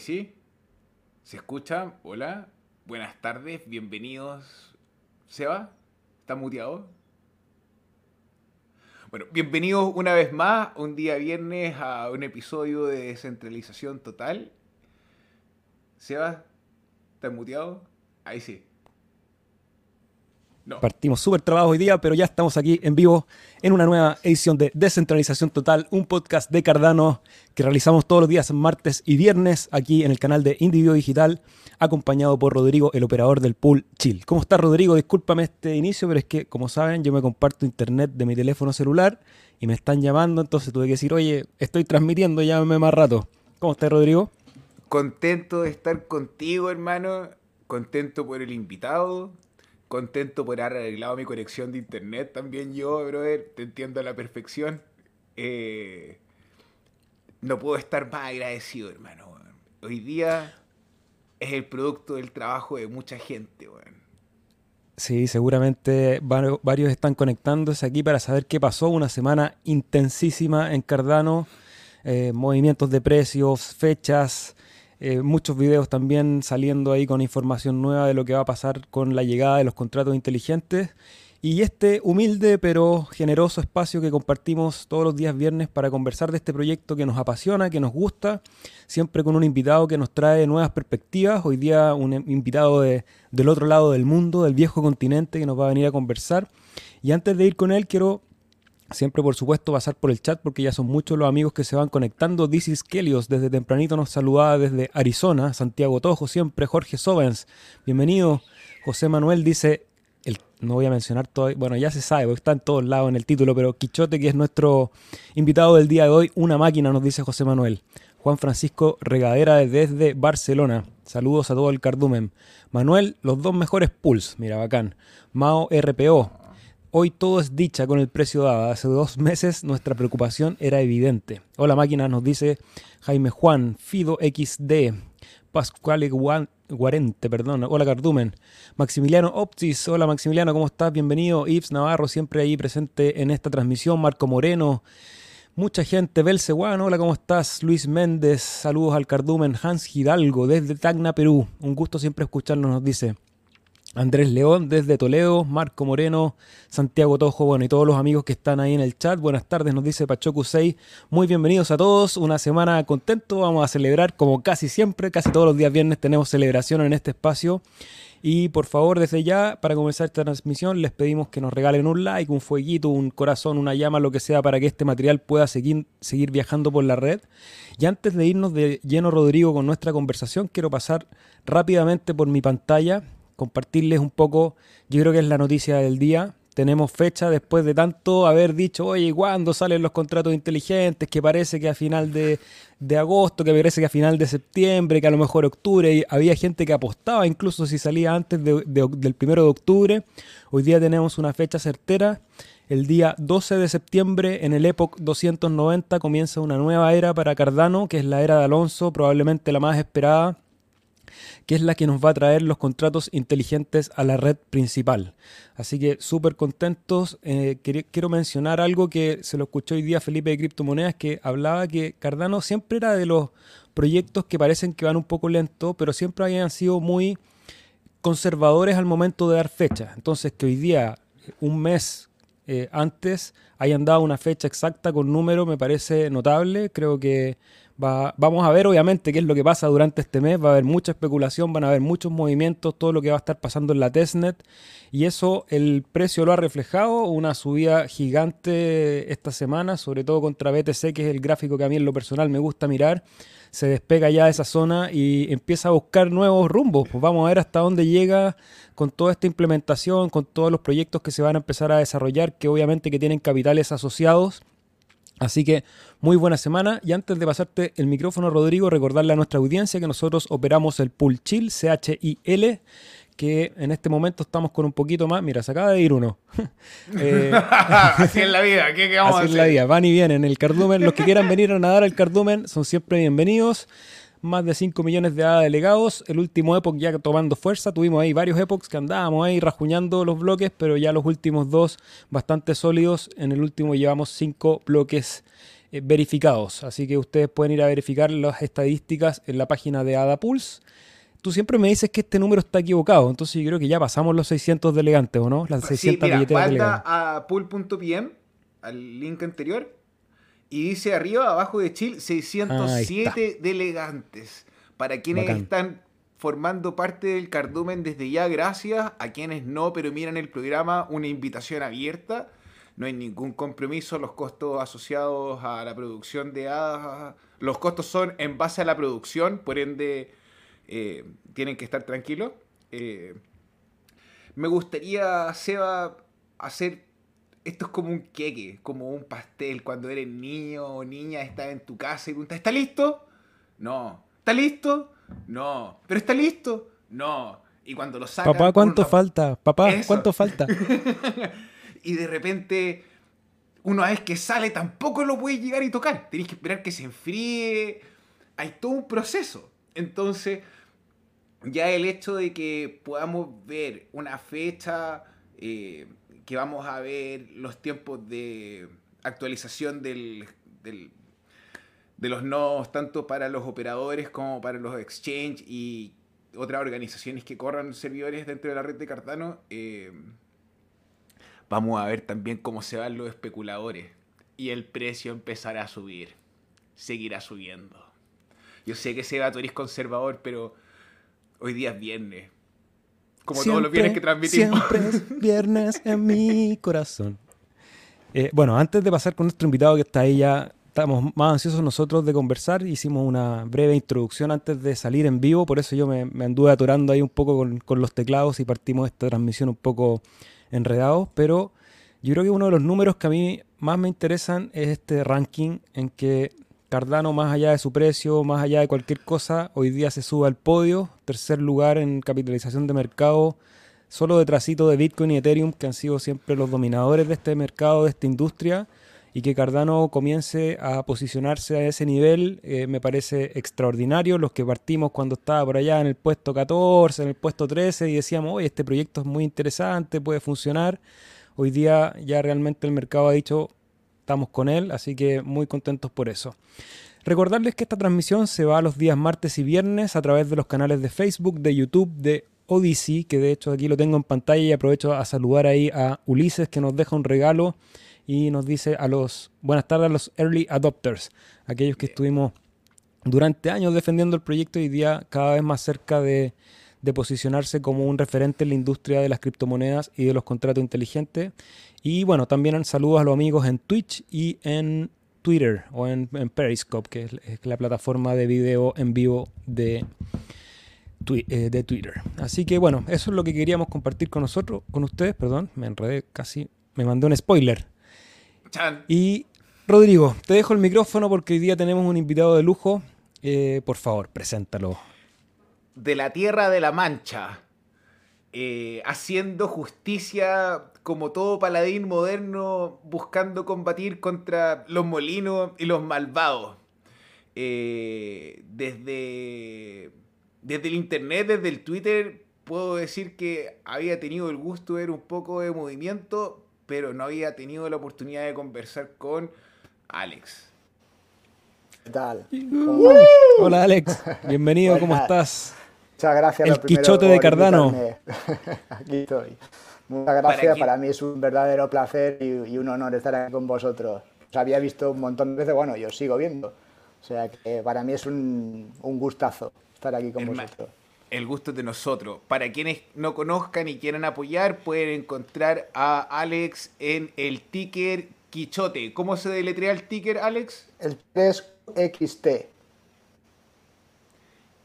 sí? ¿Se escucha? Hola. Buenas tardes, bienvenidos. ¿Seba? ¿Está muteado? Bueno, bienvenidos una vez más, un día viernes, a un episodio de descentralización total. ¿Seba? ¿Está muteado? Ahí sí. Partimos súper trabajo hoy día, pero ya estamos aquí en vivo en una nueva edición de Descentralización Total, un podcast de Cardano que realizamos todos los días martes y viernes aquí en el canal de Individuo Digital, acompañado por Rodrigo, el operador del pool Chill. ¿Cómo estás, Rodrigo? Discúlpame este inicio, pero es que, como saben, yo me comparto internet de mi teléfono celular y me están llamando, entonces tuve que decir, oye, estoy transmitiendo, llámame más rato. ¿Cómo estás, Rodrigo? Contento de estar contigo, hermano. Contento por el invitado contento por haber arreglado mi conexión de internet también yo, brother. Te entiendo a la perfección. Eh, no puedo estar más agradecido, hermano. Hoy día es el producto del trabajo de mucha gente, weón. Sí, seguramente varios están conectándose aquí para saber qué pasó. Una semana intensísima en Cardano. Eh, movimientos de precios, fechas, eh, muchos videos también saliendo ahí con información nueva de lo que va a pasar con la llegada de los contratos inteligentes. Y este humilde pero generoso espacio que compartimos todos los días viernes para conversar de este proyecto que nos apasiona, que nos gusta, siempre con un invitado que nos trae nuevas perspectivas. Hoy día un invitado del otro lado del mundo, del viejo continente, que nos va a venir a conversar. Y antes de ir con él, quiero Siempre, por supuesto, pasar por el chat porque ya son muchos los amigos que se van conectando. This is Kelios, desde tempranito nos saludaba desde Arizona. Santiago Tojo, siempre. Jorge Sobens, bienvenido. José Manuel dice, el, no voy a mencionar todo, bueno, ya se sabe, porque está en todos lados en el título, pero Quichote, que es nuestro invitado del día de hoy, una máquina, nos dice José Manuel. Juan Francisco Regadera desde Barcelona. Saludos a todo el cardumen. Manuel, los dos mejores pools. Mira, bacán. Mao RPO. Hoy todo es dicha con el precio dado. Hace dos meses nuestra preocupación era evidente. Hola máquina, nos dice Jaime Juan, Fido XD, Pascual Guarente, perdón. Hola Cardumen. Maximiliano Optis, hola Maximiliano, ¿cómo estás? Bienvenido. Yves Navarro, siempre ahí presente en esta transmisión. Marco Moreno, mucha gente. Belceguano, hola, ¿cómo estás? Luis Méndez, saludos al Cardumen. Hans Hidalgo, desde Tacna, Perú. Un gusto siempre escucharnos, nos dice. Andrés León desde Toledo, Marco Moreno, Santiago Tojo, bueno, y todos los amigos que están ahí en el chat. Buenas tardes, nos dice Pachoku 6. Muy bienvenidos a todos, una semana contento, vamos a celebrar como casi siempre, casi todos los días viernes tenemos celebración en este espacio. Y por favor, desde ya, para comenzar esta transmisión, les pedimos que nos regalen un like, un fueguito, un corazón, una llama, lo que sea, para que este material pueda seguir, seguir viajando por la red. Y antes de irnos de lleno, Rodrigo, con nuestra conversación, quiero pasar rápidamente por mi pantalla compartirles un poco, yo creo que es la noticia del día. Tenemos fecha después de tanto haber dicho, oye, ¿cuándo salen los contratos inteligentes? Que parece que a final de, agosto, que parece que a final de septiembre, que a lo mejor octubre. Y había gente que apostaba incluso si salía antes del primero de octubre. Hoy día tenemos una fecha certera. El día 12 de septiembre, en el Epoch 290, comienza una nueva era para Cardano, que es la era de Alonso, probablemente la más esperada que es la que nos va a traer los contratos inteligentes a la red principal. Así que súper contentos. Eh, quiero mencionar algo que se lo escuchó hoy día Felipe de Criptomonedas, que hablaba que Cardano siempre era de los proyectos que parecen que van un poco lento, pero siempre habían sido muy conservadores al momento de dar fecha. Entonces, que hoy día, un mes eh, antes, hayan dado una fecha exacta con número, me parece notable. Creo que vamos a ver obviamente qué es lo que pasa durante este mes, va a haber mucha especulación, van a haber muchos movimientos, todo lo que va a estar pasando en la testnet. Y eso el precio lo ha reflejado, una subida gigante esta semana, sobre todo contra BTC, que es el gráfico que a mí en lo personal me gusta mirar, se despega ya de esa zona y empieza a buscar nuevos rumbos, pues vamos a ver hasta dónde llega con toda esta implementación, con todos los proyectos que se van a empezar a desarrollar, que obviamente que tienen capitales asociados Así que muy buena semana y antes de pasarte el micrófono Rodrigo, recordarle a nuestra audiencia que nosotros operamos el Pool Chill, C-H-I-L, que en este momento estamos con un poquito más, mira, se acaba de ir uno. Eh, así es la vida, ¿qué, vamos así a hacer? es la vida, van y vienen. El cardumen, los que quieran venir a nadar al cardumen son siempre bienvenidos más de 5 millones de delegados. El último Epoch ya tomando fuerza. Tuvimos ahí varios Epochs que andábamos ahí rajuñando los bloques, pero ya los últimos dos bastante sólidos. En el último llevamos 5 bloques eh, verificados. Así que ustedes pueden ir a verificar las estadísticas en la página de AdaPulse. Tú siempre me dices que este número está equivocado, entonces yo creo que ya pasamos los 600 delegantes, ¿o no? Las 600 sí, mira, a pool.pm, al link anterior, y dice arriba, abajo de Chile, 607 delegantes. Para quienes están formando parte del cardumen desde ya, gracias. A quienes no, pero miran el programa, una invitación abierta no hay ningún compromiso, los costos asociados a la producción de hadas, los costos son en base a la producción, por ende eh, tienen que estar tranquilos. Eh, me gustaría, Seba, hacer esto es como un queque, como un pastel. Cuando eres niño o niña, estás en tu casa y preguntas, ¿está listo? No. ¿Está listo? No. ¿Pero está listo? No. Y cuando lo sacan... Papá, ¿cuánto falta? Papá, ¿cuánto falta? y de repente una vez que sale tampoco lo puedes llegar y tocar. Tenés que esperar que se enfríe. Hay todo un proceso. Entonces, ya el hecho de que podamos ver una fecha, eh, que vamos a ver los tiempos de actualización del, de los nodos, tanto para los operadores como para los exchange y otras organizaciones que corran servidores dentro de la red de Cardano, eh, vamos a ver también cómo se van los especuladores y el precio empezará a subir, seguirá subiendo. Yo sé que Seba, tú eres conservador, pero hoy día es viernes. Como todos los viernes que transmitimos. Siempre es viernes en mi corazón. Eh, bueno, antes de pasar con nuestro invitado que está ahí ya, estamos más ansiosos nosotros de conversar. Hicimos una breve introducción antes de salir en vivo, por eso yo me, anduve atorando ahí un poco con, con, los teclados y partimos esta transmisión un poco enredados, pero yo creo que uno de los números que a mí más me interesan es este ranking en que Cardano, más allá de su precio, más allá de cualquier cosa, hoy día se sube al podio, tercer lugar en capitalización de mercado, solo detrásito de Bitcoin y Ethereum, que han sido siempre los dominadores de este mercado, de esta industria, y que Cardano comience a posicionarse a ese nivel, eh, me parece extraordinario. Los que partimos cuando estaba por allá en el puesto 14, en el puesto 13, y decíamos, oye, este proyecto es muy interesante, puede funcionar. Hoy día ya realmente el mercado ha dicho, estamos con él, así que muy contentos por eso. Recordarles que esta transmisión se va los días martes y viernes a través de los canales de Facebook, de YouTube, de Odyssey, que de hecho aquí lo tengo en pantalla y aprovecho a saludar ahí a Ulises que nos deja un regalo y nos dice a los buenas tardes a los early adopters, aquellos que estuvimos durante años defendiendo el proyecto y día cada vez más cerca de, posicionarse como un referente en la industria de las criptomonedas y de los contratos inteligentes. Y bueno, también saludos a los amigos en Twitch y en Twitter o en, Periscope, que es, la plataforma de video en vivo de, eh, de Twitter. Así que bueno, eso es lo que queríamos compartir con nosotros, con ustedes, perdón, me enredé casi, me mandé un spoiler. Y Rodrigo, te dejo el micrófono porque hoy día tenemos un invitado de lujo. Eh, por favor, preséntalo. De la Tierra de la Mancha. Eh, haciendo justicia como todo paladín moderno, buscando combatir contra los molinos y los malvados. Eh, desde, desde el internet, desde el Twitter, puedo decir que había tenido el gusto de ver un poco de movimiento, pero no había tenido la oportunidad de conversar con Alex. ¿Qué tal? Hola Alex, bienvenido, ¿cómo estás? Muchas gracias. El Quichote de Cardano. Aquí estoy. Muchas gracias, para, mí es un verdadero placer y, un honor estar aquí con vosotros. Os había visto un montón de veces, bueno, yo sigo viendo. O sea que para mí es un, gustazo estar aquí con vosotros el gusto de nosotros. Para quienes no conozcan y quieran apoyar, pueden encontrar a Alex en el ticker Quichote. ¿Cómo se deletrea el ticker, Alex? El es XT.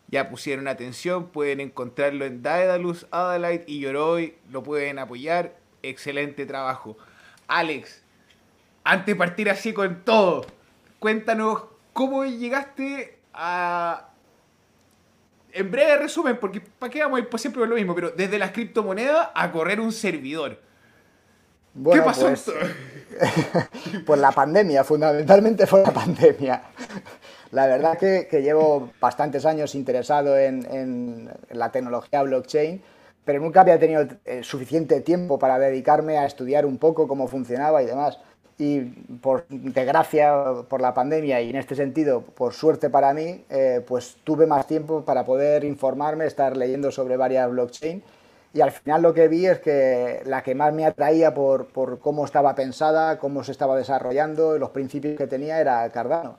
Ya pusieron atención, pueden encontrarlo en Daedalus, Adalite y Yoroi. Lo pueden apoyar. Excelente trabajo. Alex, antes de partir así con todo, cuéntanos cómo llegaste a, en breve resumen, porque ¿para qué vamos a ir por siempre con lo mismo? Pero desde las criptomonedas a correr un servidor. ¿Qué pasó? Pues, pues, la pandemia, fundamentalmente fue la pandemia. La verdad que, que llevo bastantes años interesado en, la tecnología blockchain, pero nunca había tenido eh, suficiente tiempo para dedicarme a estudiar un poco cómo funcionaba y demás. y por desgracia por la pandemia y en este sentido por suerte para mí, eh, pues tuve más tiempo para poder informarme, estar leyendo sobre varias blockchain y al final lo que vi es que la que más me atraía por, por cómo estaba pensada, cómo se estaba desarrollando, los principios que tenía era Cardano.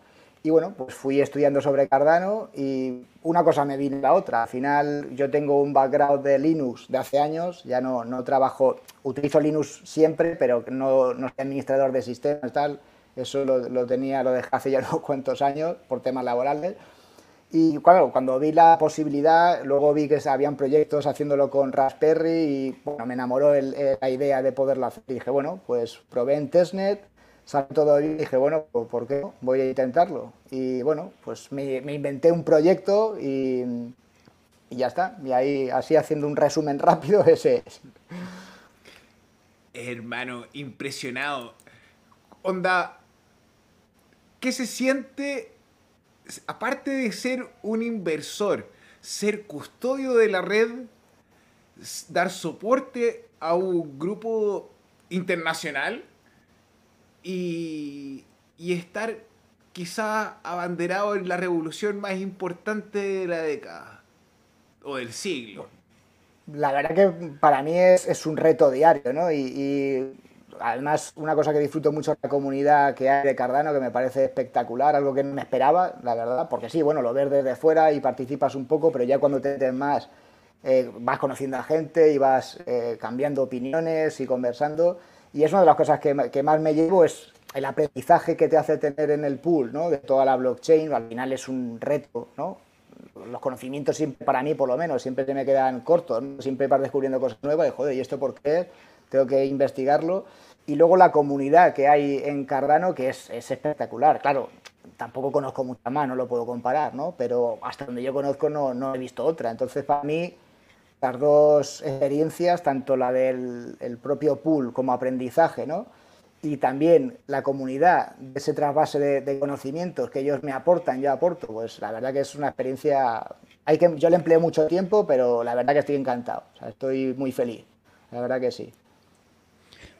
Y bueno, pues fui estudiando sobre Cardano y una cosa me vino la otra. Al final yo tengo un background de Linux de hace años, ya no, no trabajo, utilizo Linux siempre, pero no, no soy administrador de sistemas tal. Eso lo, lo, tenía, lo dejé hace ya unos cuantos años por temas laborales. Y claro, cuando vi la posibilidad, luego vi que habían proyectos haciéndolo con Raspberry y bueno, me enamoró la idea de poderlo hacer. Y dije, bueno, pues probé en testnet, salió todo bien y dije, bueno, pues, ¿por qué? Voy a intentarlo. Y bueno, pues me, inventé un proyecto y, y, ya está. Y ahí, así haciendo un resumen rápido, ese es. Hermano, impresionado. Onda, ¿qué se siente, aparte de ser un inversor, ser custodio de la red, dar soporte a un grupo internacional? Y, estar quizá abanderado en la revolución más importante de la década o del siglo. La verdad que para mí es, un reto diario, ¿no? Y, además una cosa que disfruto mucho es la comunidad que hay de Cardano, que me parece espectacular, algo que no me esperaba, la verdad, porque sí, bueno, lo ves desde fuera y participas un poco, pero ya cuando te metes más eh, vas conociendo a gente y vas eh, cambiando opiniones y conversando. Y es una de las cosas que, que, más me llevo es el aprendizaje que te hace tener en el pool, ¿no? De toda la blockchain, al final es un reto, ¿no? Los conocimientos siempre, para mí por lo menos, siempre me quedan cortos, Siempre vas descubriendo cosas nuevas y, joder, ¿y esto por qué? Tengo que investigarlo. Y luego la comunidad que hay en Cardano, que es, es espectacular. Claro, tampoco conozco mucha más, no lo puedo comparar, ¿no? Pero hasta donde yo conozco no, no he visto otra. Entonces, para mí, las dos experiencias, tanto la del propio pool como aprendizaje, ¿no? y también la comunidad ese trasvase de, conocimientos que ellos me aportan, yo aporto, pues la verdad que es una experiencia, hay que, yo le empleé mucho tiempo, pero la verdad que estoy encantado, estoy muy feliz, la verdad que sí.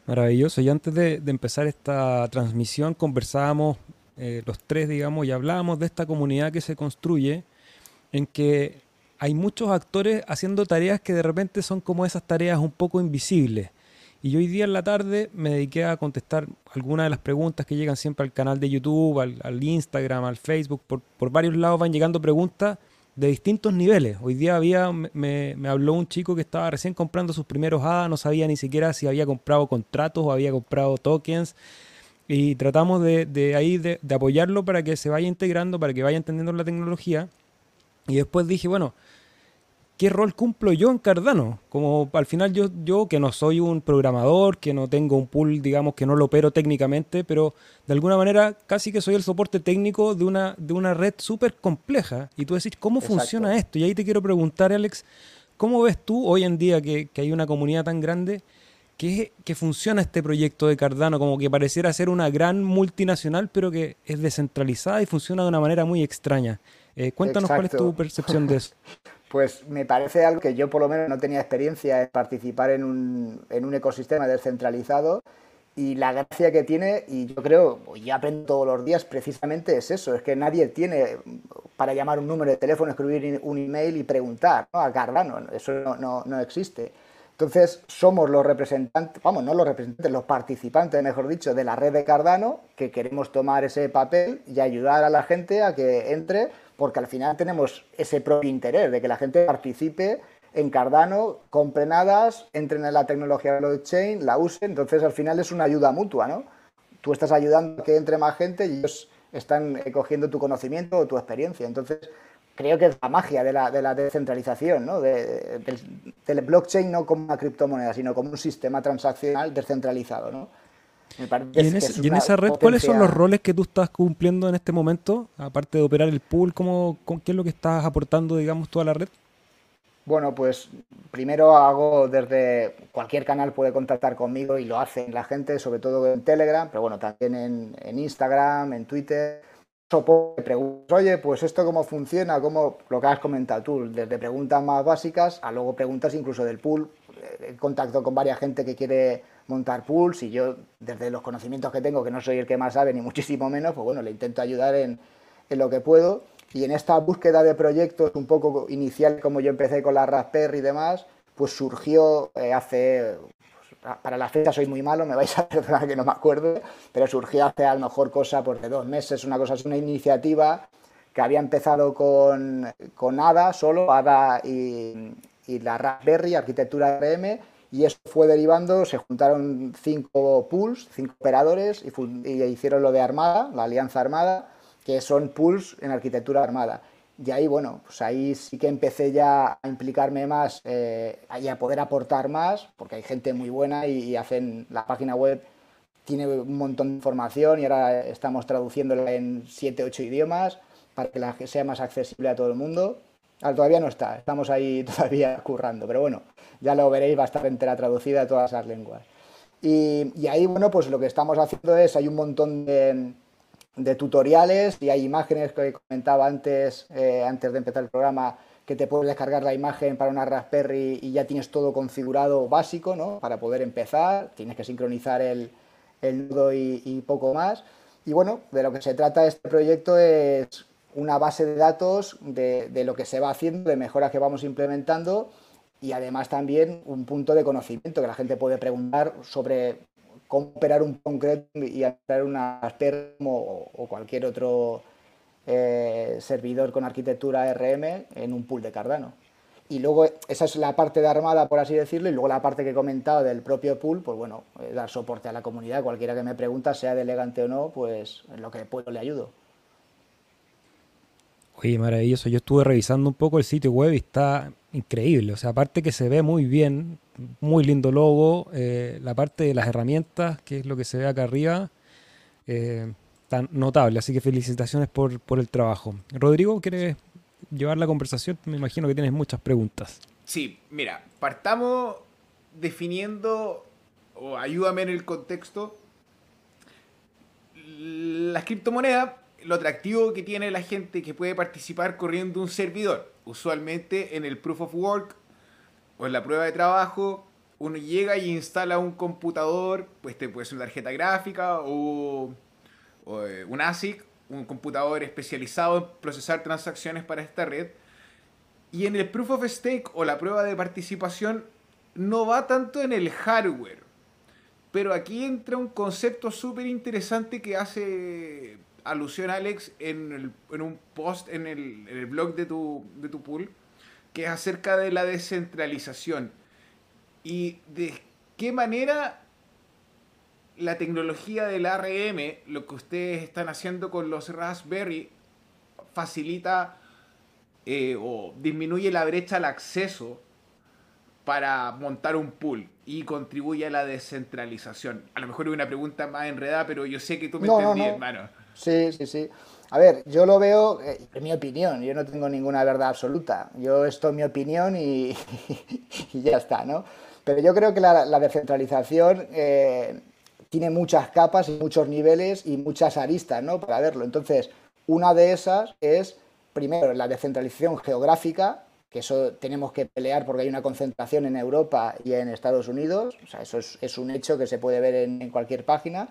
Maravilloso, y antes de, empezar esta transmisión conversábamos eh, los tres, digamos, y hablábamos de esta comunidad que se construye en que hay muchos actores haciendo tareas que de repente son como esas tareas un poco invisibles. Y hoy día en la tarde me dediqué a contestar algunas de las preguntas que llegan siempre al canal de YouTube, al, Instagram, al Facebook. Por, por, varios lados van llegando preguntas de distintos niveles. Hoy día había, me, me habló un chico que estaba recién comprando sus primeros hadas, no sabía ni siquiera si había comprado contratos o había comprado tokens. Y tratamos de, de ahí de, de apoyarlo para que se vaya integrando, para que vaya entendiendo la tecnología. Y después dije, bueno, ¿qué rol cumplo yo en Cardano? Como al final yo, yo que no soy un programador, que no tengo un pool, digamos, que no lo opero técnicamente, pero de alguna manera casi que soy el soporte técnico de una, de una red súper compleja. Y tú decís, ¿cómo funciona esto? Y ahí te quiero preguntar, Alex, ¿cómo ves tú hoy en día que, hay una comunidad tan grande? Que, que, funciona este proyecto de Cardano, como que pareciera ser una gran multinacional, pero que es descentralizada y funciona de una manera muy extraña. Eh, cuéntanos cuál es tu percepción de eso. Pues me parece algo que yo por lo menos no tenía experiencia en participar en un, en un ecosistema descentralizado y la gracia que tiene, y yo creo, y aprendo todos los días, precisamente es eso, es que nadie tiene para llamar un número de teléfono, escribir un email y preguntar a Cardano, eso no, no, no existe. Entonces, somos los representantes, vamos, no los representantes, los participantes, mejor dicho, de la red de Cardano, que queremos tomar ese papel y ayudar a la gente a que entre porque al final tenemos ese propio interés de que la gente participe en Cardano, compre nada, entren en la tecnología de blockchain, la usen, entonces al final es una ayuda mutua, ¿no? Tú estás ayudando a que entre más gente y ellos están eh, cogiendo tu conocimiento o tu experiencia. Entonces, creo que es la magia de la, de la descentralización, ¿no? del, del, blockchain no como una criptomoneda, sino como un sistema transaccional descentralizado, ¿no? Y en, esa red, ¿cuáles son los roles que tú estás cumpliendo en este momento? Aparte de operar el pool, ¿cómo, ¿qué es lo que estás aportando, digamos, toda la red? Bueno, pues primero hago desde cualquier canal puede contactar conmigo y lo hacen la gente, sobre todo en Telegram, pero bueno, también en, Instagram, en Twitter. Preguntas, oye, pues esto cómo funciona, cómo lo que has comentado tú, desde preguntas más básicas a luego preguntas incluso del pool, en contacto con varias gente que quiere montar pools y yo, desde los conocimientos que tengo, que no soy el que más sabe, ni muchísimo menos, pues bueno, le intento ayudar en, en lo que puedo. Y en esta búsqueda de proyectos un poco inicial, como yo empecé con la Raspberry y demás, pues surgió eh, hace, pues, para la fecha soy muy malo, me vais a perdonar que no me acuerdo, pero surgió hace a lo mejor cosa por de dos meses, una cosa, es una iniciativa que había empezado con, con ADA solo, ADA y, y la Raspberry, arquitectura RM, y eso fue derivando, se juntaron cinco pools, cinco operadores y, hicieron lo de Armada, la Alianza Armada, que son pools en arquitectura armada. Y ahí, bueno, pues ahí sí que empecé ya a implicarme más eh, y a poder aportar más, porque hay gente muy buena y, hacen la página web tiene un montón de información y ahora estamos traduciéndola en 7, 8 idiomas para que la, sea más accesible a todo el mundo. Ah, todavía no está, estamos ahí todavía currando, pero bueno, ya lo veréis, va a estar entera traducida a todas las lenguas. Y, ahí, bueno, pues lo que estamos haciendo es, hay un montón de, de tutoriales y hay imágenes que comentaba antes, eh, antes de empezar el programa, que te puedes descargar la imagen para una Raspberry y ya tienes todo configurado básico, ¿no? Para poder empezar, tienes que sincronizar el, nudo y, y, poco más. Y bueno, de lo que se trata este proyecto es una base de datos de, de lo que se va haciendo, de mejoras que vamos implementando y además también un punto de conocimiento que la gente puede preguntar sobre cómo operar un concreto y hacer una Asperm o, cualquier otro eh, servidor con arquitectura RM en un pool de Cardano. Y luego esa es la parte de Armada, por así decirlo, y luego la parte que he comentado del propio pool, pues bueno, eh, dar soporte a la comunidad. Cualquiera que me pregunta, sea delegante o no, pues en lo que puedo le ayudo. Oye, maravilloso. Yo estuve revisando un poco el sitio web y está increíble. O sea, aparte que se ve muy bien, muy lindo logo, eh, la parte de las herramientas, que es lo que se ve acá arriba, eh, tan notable. Así que felicitaciones por, por, el trabajo. Rodrigo, ¿quieres llevar la conversación? Me imagino que tienes muchas preguntas. Sí, mira, partamos definiendo, o ayúdame en el contexto, las criptomonedas, lo atractivo que tiene la gente que puede participar corriendo un servidor. Usualmente en el Proof of Work o en la prueba de trabajo, uno llega y instala un computador, pues te puede ser una tarjeta gráfica o, eh, un ASIC, un computador especializado en procesar transacciones para esta red. Y en el Proof of Stake o la prueba de participación no va tanto en el hardware. Pero aquí entra un concepto súper interesante que hace alusión Alex en, el, en un post en el, en el blog de tu, de tu pool que es acerca de la descentralización y de qué manera la tecnología del ARM, lo que ustedes están haciendo con los Raspberry, facilita eh, o disminuye la brecha al acceso para montar un pool y contribuye a la descentralización. A lo mejor es una pregunta más enredada, pero yo sé que tú me no, entendí, no, no. hermano. Sí, sí, sí. A ver, yo lo veo, eh, en mi opinión, yo no tengo ninguna verdad absoluta. Yo esto es mi opinión y, y ya está, ¿no? Pero yo creo que la, la descentralización eh, tiene muchas capas y muchos niveles y muchas aristas, ¿no? Para verlo. Entonces, una de esas es, primero, la descentralización geográfica, que eso tenemos que pelear porque hay una concentración en Europa y en Estados Unidos. O sea, eso es, es un hecho que se puede ver en, en cualquier página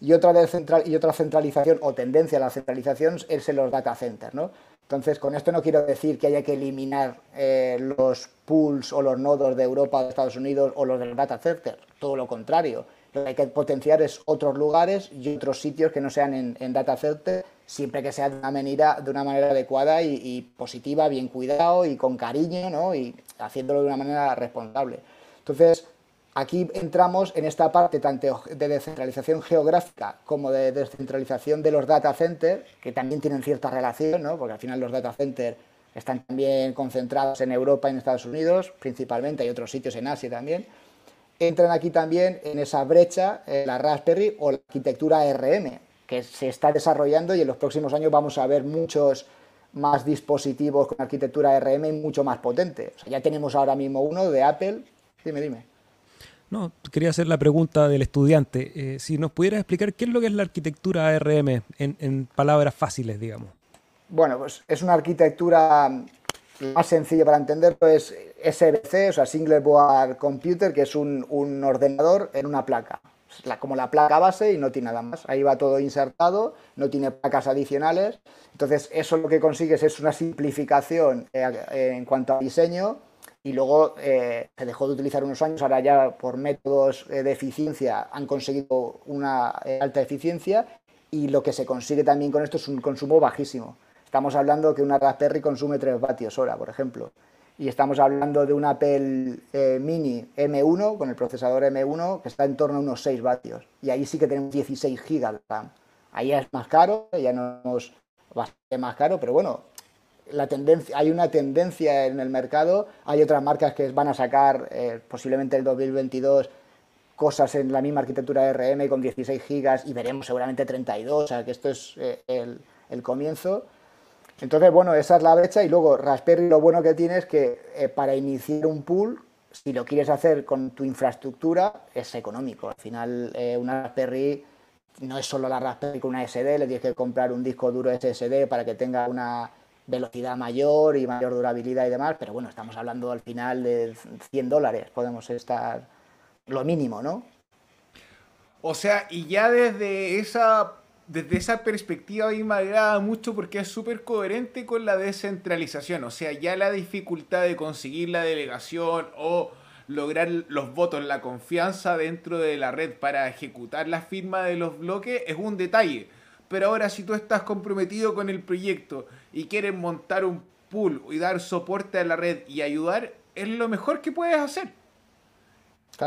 y otra, central, y otra centralización o tendencia a la centralización es en los data centers. ¿no? Entonces, con esto no quiero decir que haya que eliminar eh, los pools o los nodos de Europa, de Estados Unidos o los del data center, todo lo contrario. Lo que hay que potenciar es otros lugares y otros sitios que no sean en, en data center, siempre que sea de una manera, de una manera adecuada y, y, positiva, bien cuidado y con cariño, ¿no? y haciéndolo de una manera responsable. Entonces, Aquí entramos en esta parte tanto de descentralización geográfica como de descentralización de los data centers, que también tienen cierta relación, ¿no? porque al final los data centers están también concentrados en Europa y en Estados Unidos, principalmente, hay otros sitios en Asia también. Entran aquí también en esa brecha eh, la Raspberry o la arquitectura RM, que se está desarrollando y en los próximos años vamos a ver muchos más dispositivos con arquitectura RM mucho más potente. O sea, ya tenemos ahora mismo uno de Apple. Dime, dime. No, quería hacer la pregunta del estudiante. Eh, si nos pudieras explicar qué es lo que es la arquitectura ARM en, palabras fáciles, digamos. Bueno, pues es una arquitectura más sencillo para entenderlo es SBC, o sea, Single Board Computer, que es un, ordenador en una placa. como la placa base y no tiene nada más. Ahí va todo insertado, no tiene placas adicionales. Entonces, eso lo que consigues es una simplificación eh, en cuanto a diseño y luego eh, se dejó de utilizar unos años, ahora ya por métodos eh, de eficiencia han conseguido una alta eficiencia y lo que se consigue también con esto es un consumo bajísimo. Estamos hablando que una Raspberry consume 3 vatios hora, por ejemplo. Y estamos hablando de un Apple eh, Mini M1 con el procesador M1 que está en torno a unos 6 vatios. Y ahí sí que tenemos 16 GB de RAM. Ahí es más caro, ya no es bastante más caro, pero bueno, la tendencia, hay una tendencia en el mercado. Hay otras marcas que van a sacar eh, posiblemente el 2022 cosas en la misma arquitectura RM con 16 GB y veremos seguramente 32, o sea que esto es eh, el, el comienzo. Entonces, bueno, esa es la brecha y luego Raspberry lo bueno que tiene es que eh, para iniciar un pool, si lo quieres hacer con tu infraestructura, es económico. Al final, eh, una Raspberry no es solo la Raspberry con una SD, le tienes que comprar un disco duro SSD para que tenga una velocidad mayor y mayor durabilidad y demás, pero bueno, estamos hablando al final de 100 dólares, podemos estar lo mínimo, ¿no? O sea, y ya desde esa desde esa perspectiva a mí me agrada mucho porque es súper coherente con la descentralización. O sea, ya la dificultad de conseguir la delegación o lograr los votos, la confianza dentro de la red para ejecutar la firma de los bloques es un detalle. Pero ahora si tú estás comprometido con el proyecto y quieres montar un pool y dar soporte a la red y ayudar, es lo mejor que puedes hacer.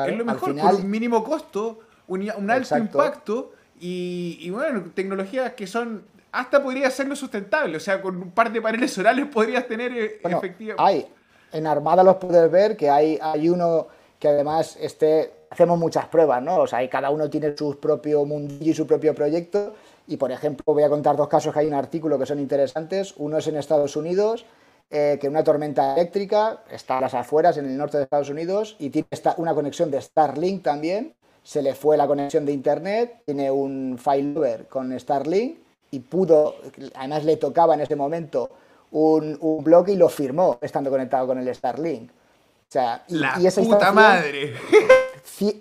es lo mejor, con un mínimo costo, un, alto impacto y, bueno, tecnologías que son hasta podría serlo sustentable, o sea, con un par de paneles solares podrías tener eh, efectivamente. Hay, en Armada los puedes ver que hay, hay uno que además este, hacemos muchas pruebas, ¿no? O sea, cada uno tiene su propio mundillo y su propio proyecto. Y por ejemplo, voy a contar dos casos que hay un artículo que son interesantes. Uno es en Estados Unidos, eh, que una tormenta eléctrica está a las afueras, en el norte de Estados Unidos, y tiene una conexión de Starlink también se le fue la conexión de internet, tiene un file con Starlink y pudo, además le tocaba en ese momento un, un bloque y lo firmó estando conectado con el Starlink. O sea, y, esa puta madre.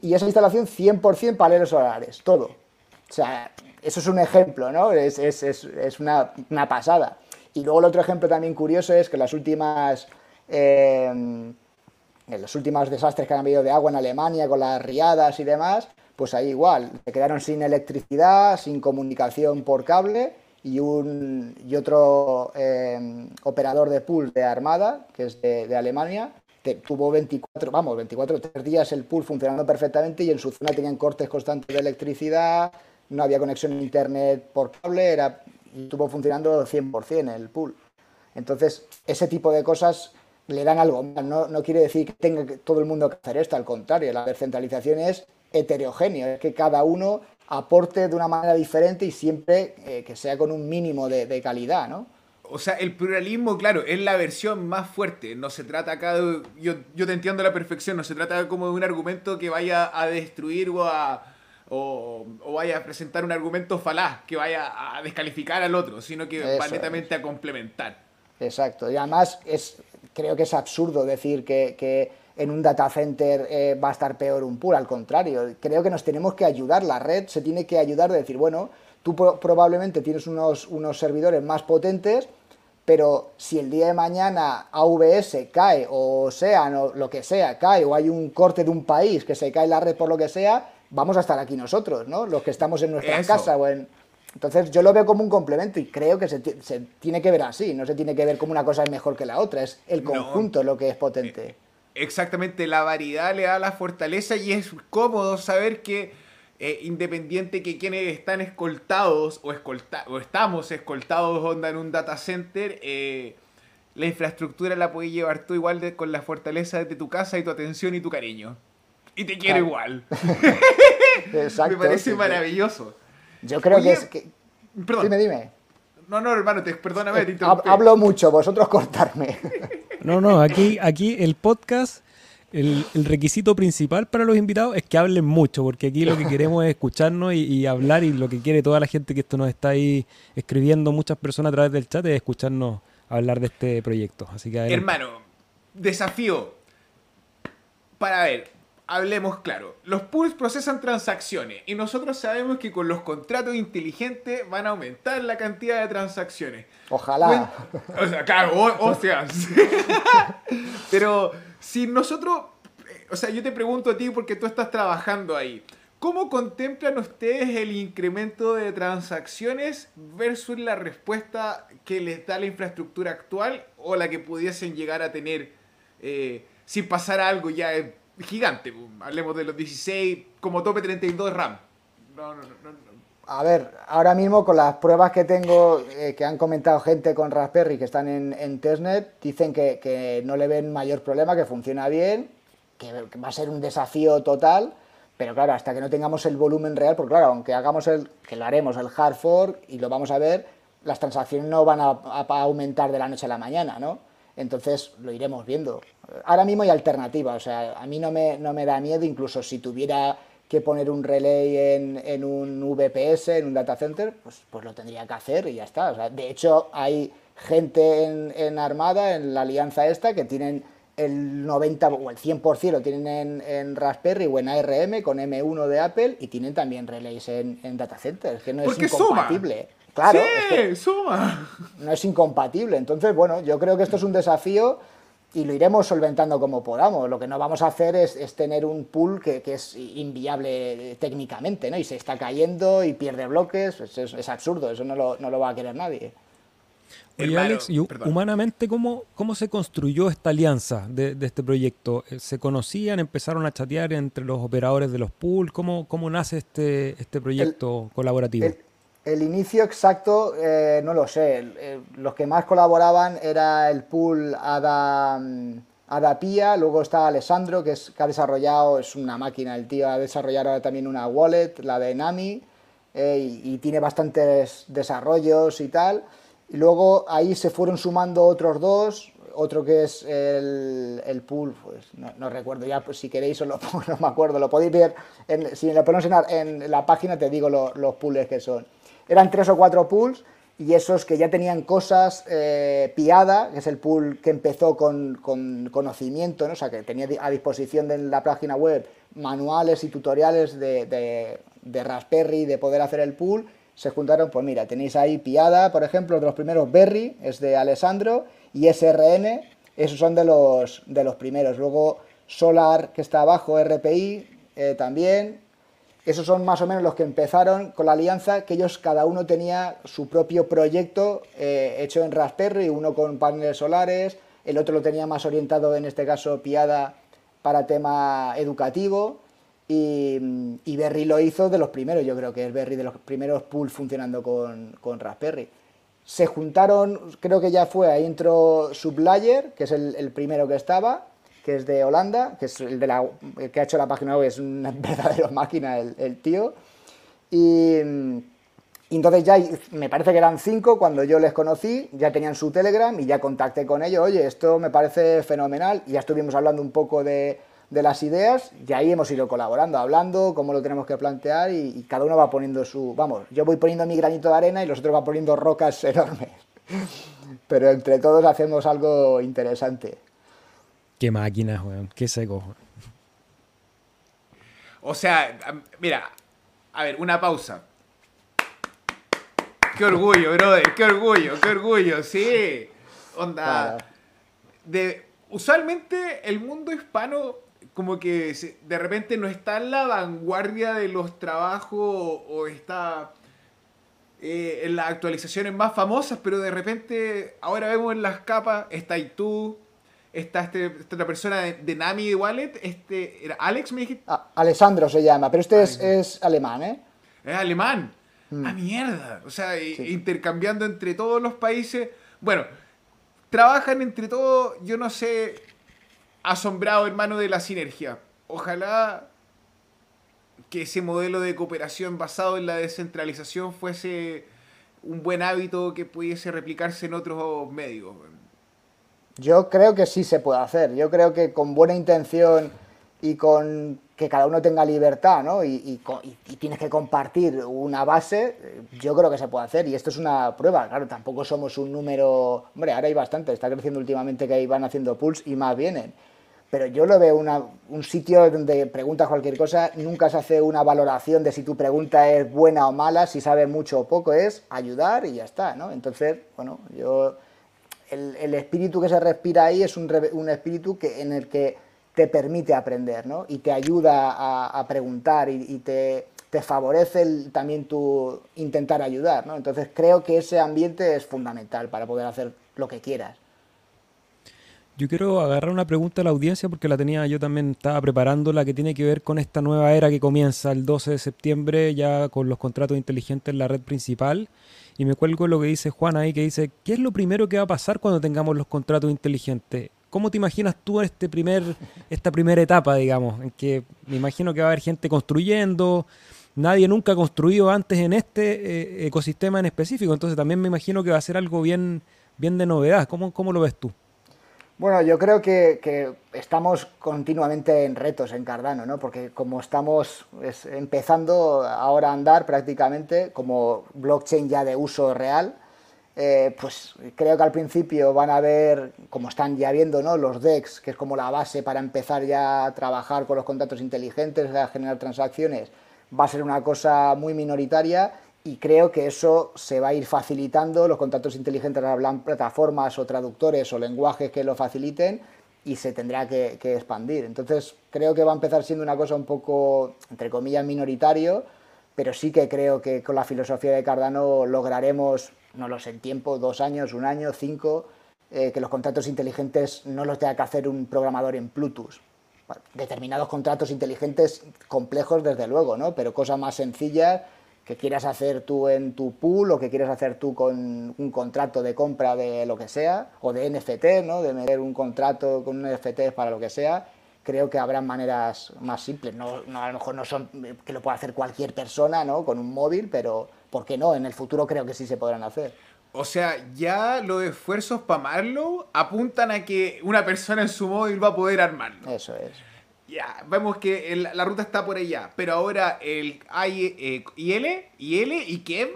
Y esa instalación 100% paneles solares, todo. O sea, eso es un ejemplo, ¿no? Es, es, es, es una, una, pasada. Y luego el otro ejemplo también curioso es que las últimas... Eh, en los últimos desastres que han habido de agua en Alemania con las riadas y demás, pues ahí igual, se quedaron sin electricidad, sin comunicación por cable y, un, y otro eh, operador de pool de Armada, que es de, Alemania, tuvo 24, vamos, 24, 3 días el pool funcionando perfectamente y en su zona tenían cortes constantes de electricidad, no había conexión a internet por cable, era, estuvo funcionando 100% el pool. Entonces, ese tipo de cosas le dan algo más. No, no quiere decir que tenga todo el mundo que hacer esto, al contrario, la descentralización es heterogénea, es que cada uno aporte de una manera diferente y siempre eh, que sea con un mínimo de, calidad, ¿no? O sea, el pluralismo, claro, es la versión más fuerte. No se trata acá de. Yo, yo te entiendo a la perfección, no se trata como de un argumento que vaya a destruir o a. O, vaya a presentar un argumento falaz que vaya a descalificar al otro, sino que va netamente a complementar. Exacto, y además es, creo que es absurdo decir que, en un data center eh, va a estar peor un pool, al contrario, creo que nos tenemos que ayudar, la red se tiene que ayudar de decir, bueno, tú probablemente tienes unos, unos servidores más potentes, pero si el día de mañana AVS cae o sea, o lo que sea, cae o hay un corte de un país que se cae la red por lo que sea, vamos a estar aquí nosotros, ¿no? Los que estamos en nuestra casa o en entonces yo lo veo como un complemento y creo que se, tiene que ver así, no se tiene que ver como una cosa es mejor que la otra, es el conjunto lo que es potente. Eh, exactamente, la variedad le da la fortaleza y es cómodo saber que eh, independiente que quienes están escoltados o, o estamos escoltados onda en un data center, eh, la infraestructura la puedes llevar tú igual con la fortaleza de tu casa y tu atención y tu cariño. Y te quiero igual. Me parece maravilloso. Yo creo que es. Que... Perdón. Dime, dime. No, no, hermano, te, perdóname. Te Hablo mucho, vosotros cortarme. No, no, aquí, aquí el podcast, el, requisito principal para los invitados es que hablen mucho, porque aquí lo que queremos es escucharnos y, hablar, y lo que quiere toda la gente que esto nos está ahí escribiendo, muchas personas a través del chat, es escucharnos hablar de este proyecto. Así que Hermano, desafío. Para ver, hablemos claro. Los pools procesan transacciones y nosotros sabemos que con los contratos inteligentes van a aumentar la cantidad de transacciones. Ojalá. o sea, claro, o, sea. Pero si nosotros, eh, o sea, yo te pregunto a ti porque tú estás trabajando ahí. ¿Cómo contemplan ustedes el incremento de transacciones versus la respuesta que les da la infraestructura actual o la que pudiesen llegar a tener eh, si pasara algo ya gigante? Hablemos de los 16 como tope 32 RAM. No, no, no, a ver, ahora mismo con las pruebas que tengo, eh, que han comentado gente con Raspberry que están en, en testnet, dicen que, que no le ven mayor problema, que funciona bien, que va a ser un desafío total pero claro, hasta que no tengamos el volumen real, porque claro, aunque hagamos el, que lo haremos, el hard fork y lo vamos a ver, las transacciones no van a, aumentar de la noche a la mañana, ¿no? Entonces lo iremos viendo. Ahora mismo hay alternativa, o sea, a mí no me, no me da miedo, incluso si tuviera que poner un relay en, un VPS, en un data center, pues, pues lo tendría que hacer y ya está. de hecho, hay gente en, en Armada, en la alianza esta, que tienen el 90 o el 100% lo tienen en, Raspberry o en ARM con M1 de Apple y tienen también relays en, en data centers, que no es incompatible. Claro, suma. no es incompatible. Entonces, bueno, yo creo que esto es un desafío y lo iremos solventando como podamos. Lo que no vamos a hacer es, tener un pool que, es inviable técnicamente, ¿no? Y se está cayendo y pierde bloques, es, absurdo, eso no lo, no lo va a querer nadie. Oye, Alex, y humanamente, ¿cómo, ¿cómo se construyó esta alianza de, este proyecto? Eh, ¿Se conocían, empezaron a chatear entre los operadores de los pools? ¿Cómo, cómo nace este, este proyecto colaborativo? El, inicio exacto, eh, no lo sé. los que más colaboraban era el pool Ada, mm, Ada Pia, luego está Alessandro, que, ha desarrollado, es una máquina, el tío ha desarrollado también una wallet, la de Nami, eh, y tiene bastantes desarrollos y tal. Y luego ahí se fueron sumando otros dos, otro que es el, el pool, pues no, recuerdo ya, pues si queréis lo no me acuerdo, lo podéis ver, en, si lo ponemos en, la página te digo los pools que son. Eran tres o cuatro pools y esos que ya tenían cosas, eh, Piada, que es el pool que empezó con, con conocimiento, ¿no? o sea, que tenía a disposición de la página web manuales y tutoriales de, de, de Raspberry de poder hacer el pool, se juntaron, pues mira, tenéis ahí Piada, por ejemplo, de los primeros, Berry, es de Alessandro, y SRN, esos son de los, de los primeros. Luego Solar, que está abajo, RPI, eh, también. Esos son más o menos los que empezaron con la alianza, que ellos cada uno tenía su propio proyecto eh, hecho en Raspberry, uno con paneles solares, el otro lo tenía más orientado, en este caso Piada, para tema educativo. Y, Berry lo hizo de los primeros, yo creo que es Berry de los primeros pools funcionando con, con Raspberry. Se juntaron, creo que ya fue, ahí entró Sublayer, que es el, primero que estaba, que es de Holanda, que es el, de la, que ha hecho la página web, es una verdadera máquina el, tío. Y, y, entonces ya me parece que eran cinco cuando yo les conocí, ya tenían su Telegram y ya contacté con ellos, oye, esto me parece fenomenal, y ya estuvimos hablando un poco de, de las ideas y ahí hemos ido colaborando, hablando cómo lo tenemos que plantear y, cada uno va poniendo su, vamos, yo voy poniendo mi granito de arena y los otros van poniendo rocas enormes. Pero entre todos hacemos algo interesante. Qué máquina, weón, qué seco. O sea, mira, a ver, una pausa. Qué orgullo, brother, qué orgullo, qué orgullo, sí. Onda. De, usualmente el mundo hispano como que de repente no está en la vanguardia de los trabajos o, está eh, en las actualizaciones más famosas, pero de repente ahora vemos en las capas, está y tú, está este, esta otra persona de, Nami Wallet, este, ¿era Alex me dijiste? Ah, Alessandro se llama, pero este es, alemán, ¿eh? Es alemán. Mm. ¡Ah, mierda! O sea, intercambiando entre todos los países. Bueno, trabajan entre todos, yo no sé, asombrado, hermano, de la sinergia. Ojalá que ese modelo de cooperación basado en la descentralización fuese un buen hábito que pudiese replicarse en otros medios. Yo creo que sí se puede hacer. Yo creo que con buena intención y con que cada uno tenga libertad, ¿no? Y, tienes que compartir una base, yo creo que se puede hacer. Y esto es una prueba, claro, tampoco somos un número. Hombre, ahora hay bastante, está creciendo últimamente que van haciendo pools y más vienen. Pero yo lo veo una, un sitio donde preguntas cualquier cosa, nunca se hace una valoración de si tu pregunta es buena o mala, si sabe mucho o poco, es ayudar y ya está, ¿no? Entonces, bueno, yo. El, espíritu que se respira ahí es un, espíritu que, en el que te permite aprender, ¿no? Y te ayuda a, preguntar y, te, favorece también tu intentar ayudar, ¿no? Entonces creo que ese ambiente es fundamental para poder hacer lo que quieras. Yo quiero agarrar una pregunta a la audiencia porque la tenía yo también, estaba preparando la que tiene que ver con esta nueva era que comienza el 12 de septiembre ya con los contratos inteligentes en la red principal. Y me cuelgo lo que dice Juan ahí, que dice, ¿qué es lo primero que va a pasar cuando tengamos los contratos inteligentes? ¿Cómo te imaginas tú este primer, esta primera etapa, digamos, en que me imagino que va a haber gente construyendo, nadie nunca ha construido antes en este eh, ecosistema en específico, entonces también me imagino que va a ser algo bien, bien de novedad. ¿Cómo, cómo lo ves tú? Bueno, yo creo que, estamos continuamente en retos en Cardano, ¿no? Porque como estamos empezando ahora a andar prácticamente como blockchain ya de uso real, eh, pues creo que al principio van a ver, como están ya viendo, ¿no? los DEX, que es como la base para empezar ya a trabajar con los contratos inteligentes, a generar transacciones, va a ser una cosa muy minoritaria y creo que eso se va a ir facilitando, los contratos inteligentes hablan plataformas o traductores o lenguajes que lo faciliten y se tendrá que, expandir. Entonces creo que va a empezar siendo una cosa un poco, entre comillas, minoritario, pero sí que creo que con la filosofía de Cardano lograremos no lo sé, en tiempo, dos años, un año, cinco, eh, que los contratos inteligentes no los tenga que hacer un programador en Plutus. Determinados contratos inteligentes complejos, desde luego, ¿no? Pero cosas más sencillas que quieras hacer tú en tu pool o que quieras hacer tú con un contrato de compra de lo que sea, o de NFT, ¿no? De meter un contrato con un NFT para lo que sea, creo que habrá maneras más simples. No, no, a lo mejor no son que lo pueda hacer cualquier persona, ¿no? Con un móvil, pero ¿por qué no? En el futuro creo que sí se podrán hacer. O sea, ya los esfuerzos para armarlo apuntan a que una persona en su móvil va a poder armarlo. Eso es. Ya, vemos que la ruta está por allá. Pero ahora el I, IL, eh, IL y KEM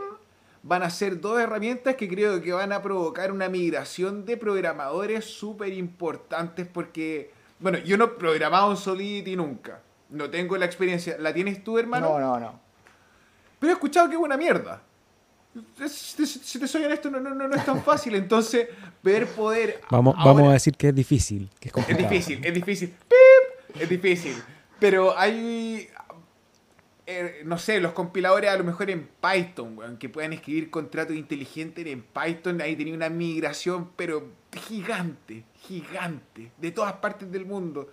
van a ser dos herramientas que creo que van a provocar una migración de programadores súper importantes porque, bueno, yo no he programado en Solidity nunca. No tengo la experiencia. ¿La tienes tú, hermano? No, no, no. Pero he escuchado que es una mierda. Si te soy honesto, no, no, no, es tan fácil. Entonces, ver poder. Vamos, vamos a decir que es difícil. Que es, es difícil, es difícil. Es difícil. Pero hay. Eh, no sé, los compiladores a lo mejor en Python, que puedan escribir contratos inteligentes en Python. Ahí tenía una migración, pero gigante, gigante, de todas partes del mundo.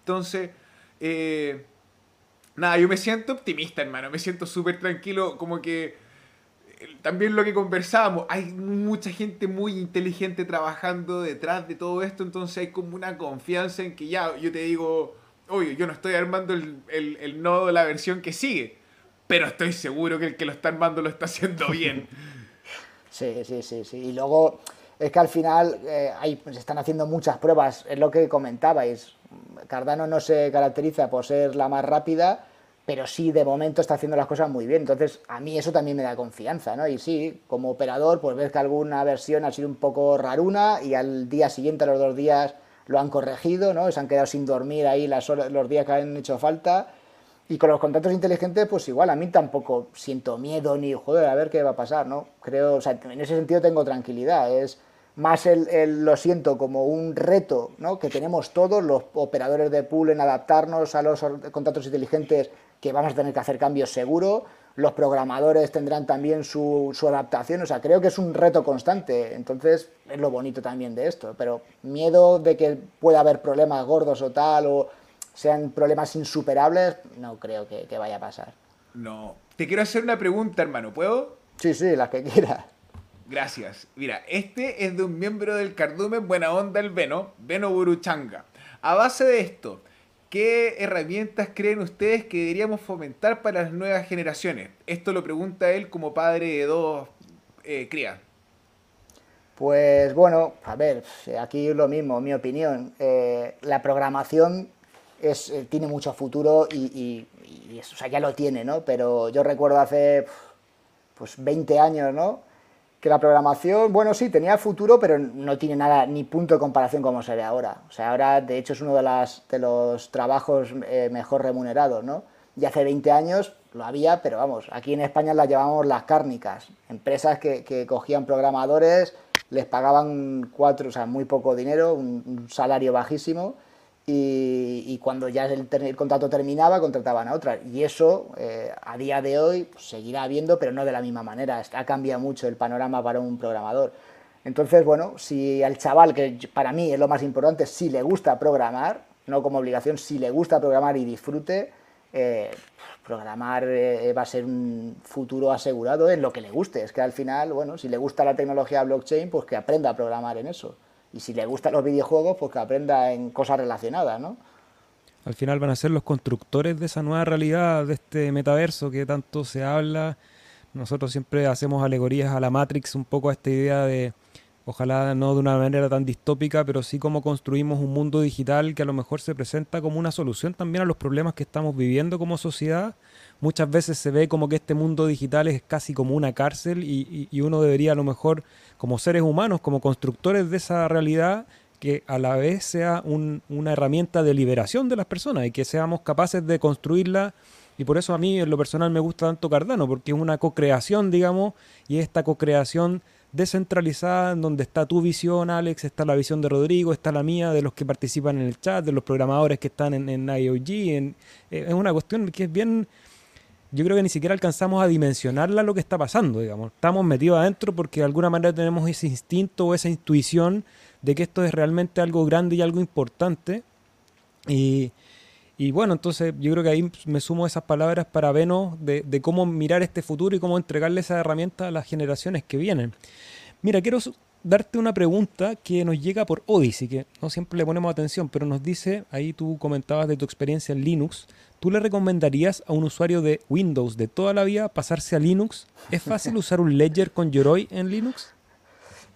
Entonces. Eh, Nada, yo me siento optimista, hermano. Me siento súper tranquilo. Como que eh, también lo que conversábamos, hay mucha gente muy inteligente trabajando detrás de todo esto, entonces hay como una confianza en que ya, yo te digo, oye, yo no estoy armando el, el, nodo de la versión que sigue, pero estoy seguro que el que lo está armando lo está haciendo bien. Sí, sí, sí, sí. Y luego es que al final eh, se están haciendo muchas pruebas, es lo que comentabais. Cardano no se caracteriza por ser la más rápida, pero sí de momento está haciendo las cosas muy bien. Entonces, a mí eso también me da confianza, ¿no? Y sí, como operador, pues ves que alguna versión ha sido un poco raruna y al día siguiente, a los dos días, lo han corregido, ¿no? Se han quedado sin dormir ahí las los días que han hecho falta. Y con los contratos inteligentes, pues igual, a mí tampoco siento miedo ni, joder, a ver qué va a pasar, ¿no? Creo, o sea, en ese sentido tengo tranquilidad. Es más el, lo siento como un reto ¿no? que tenemos todos los operadores de pool en adaptarnos a los contratos inteligentes que vamos a tener que hacer cambios seguro, los programadores tendrán también su, su, adaptación, o sea, creo que es un reto constante, entonces es lo bonito también de esto, pero miedo de que pueda haber problemas gordos o tal, o sean problemas insuperables, no creo que, que vaya a pasar. No, te quiero hacer una pregunta, hermano, ¿puedo? Sí, sí, las que quieras. Gracias. Mira, este es de un miembro del cardumen Buena Onda, el Veno, Veno Buruchanga. A base de esto, ¿qué herramientas creen ustedes que deberíamos fomentar para las nuevas generaciones? Esto lo pregunta él como padre de dos eh, crías. Pues bueno, a ver, aquí lo mismo, mi opinión. Eh, la programación es, eh, tiene mucho futuro y, o sea, ya lo tiene, ¿no? Pero yo recuerdo hace pues 20 años, ¿no? Que la programación, bueno, sí, tenía futuro, pero no tiene nada, ni punto de comparación como se ve ahora. O sea, ahora, de hecho, es uno de, los trabajos eh, mejor remunerados, ¿no? Y hace 20 años lo había, pero vamos, aquí en España las llamamos las cárnicas. Empresas que, que cogían programadores, les pagaban cuatro, o sea, muy poco dinero, un salario bajísimo, y, cuando ya el, contrato terminaba contrataban a otra. Y eso eh, a día de hoy pues, seguirá habiendo, pero no de la misma manera. Ha cambiado mucho el panorama para un programador. Entonces, bueno, si al chaval, que para mí es lo más importante, si le gusta programar, no como obligación, si le gusta programar y disfrute, eh, programar eh, va a ser un futuro asegurado en lo que le guste. Es que al final, bueno, si le gusta la tecnología blockchain, pues que aprenda a programar en eso y si le gustan los videojuegos, pues que aprenda en cosas relacionadas, ¿no? Al final van a ser los constructores de esa nueva realidad, de este metaverso que tanto se habla. Nosotros siempre hacemos alegorías a la Matrix, un poco a esta idea de, ojalá no de una manera tan distópica, pero sí como construimos un mundo digital que a lo mejor se presenta como una solución también a los problemas que estamos viviendo como sociedad muchas veces se ve como que este mundo digital es casi como una cárcel y, uno debería a lo mejor, como seres humanos, como constructores de esa realidad, que a la vez sea una herramienta de liberación de las personas y que seamos capaces de construirla. Y por eso a mí en lo personal me gusta tanto Cardano, porque es una co-creación, digamos, y esta co-creación descentralizada en donde está tu visión, Alex, está la visión de Rodrigo, está la mía, de los que participan en el chat, de los programadores que están en, en IOG. Eh, es una cuestión que es bien yo creo que ni siquiera alcanzamos a dimensionarla lo que está pasando, digamos. Estamos metidos adentro porque de alguna manera tenemos ese instinto o esa intuición de que esto es realmente algo grande y algo importante. Y, bueno, entonces yo creo que ahí me sumo esas palabras para vernos de, de, cómo mirar este futuro y cómo entregarle esa herramienta a las generaciones que vienen. Mira, quiero darte una pregunta que nos llega por Odyssey, que no siempre le ponemos atención, pero nos dice, ahí tú comentabas de tu experiencia en Linux, ¿tú le recomendarías a un usuario de Windows de toda la vida pasarse a Linux? ¿Es fácil usar un Ledger con Yoroi en Linux?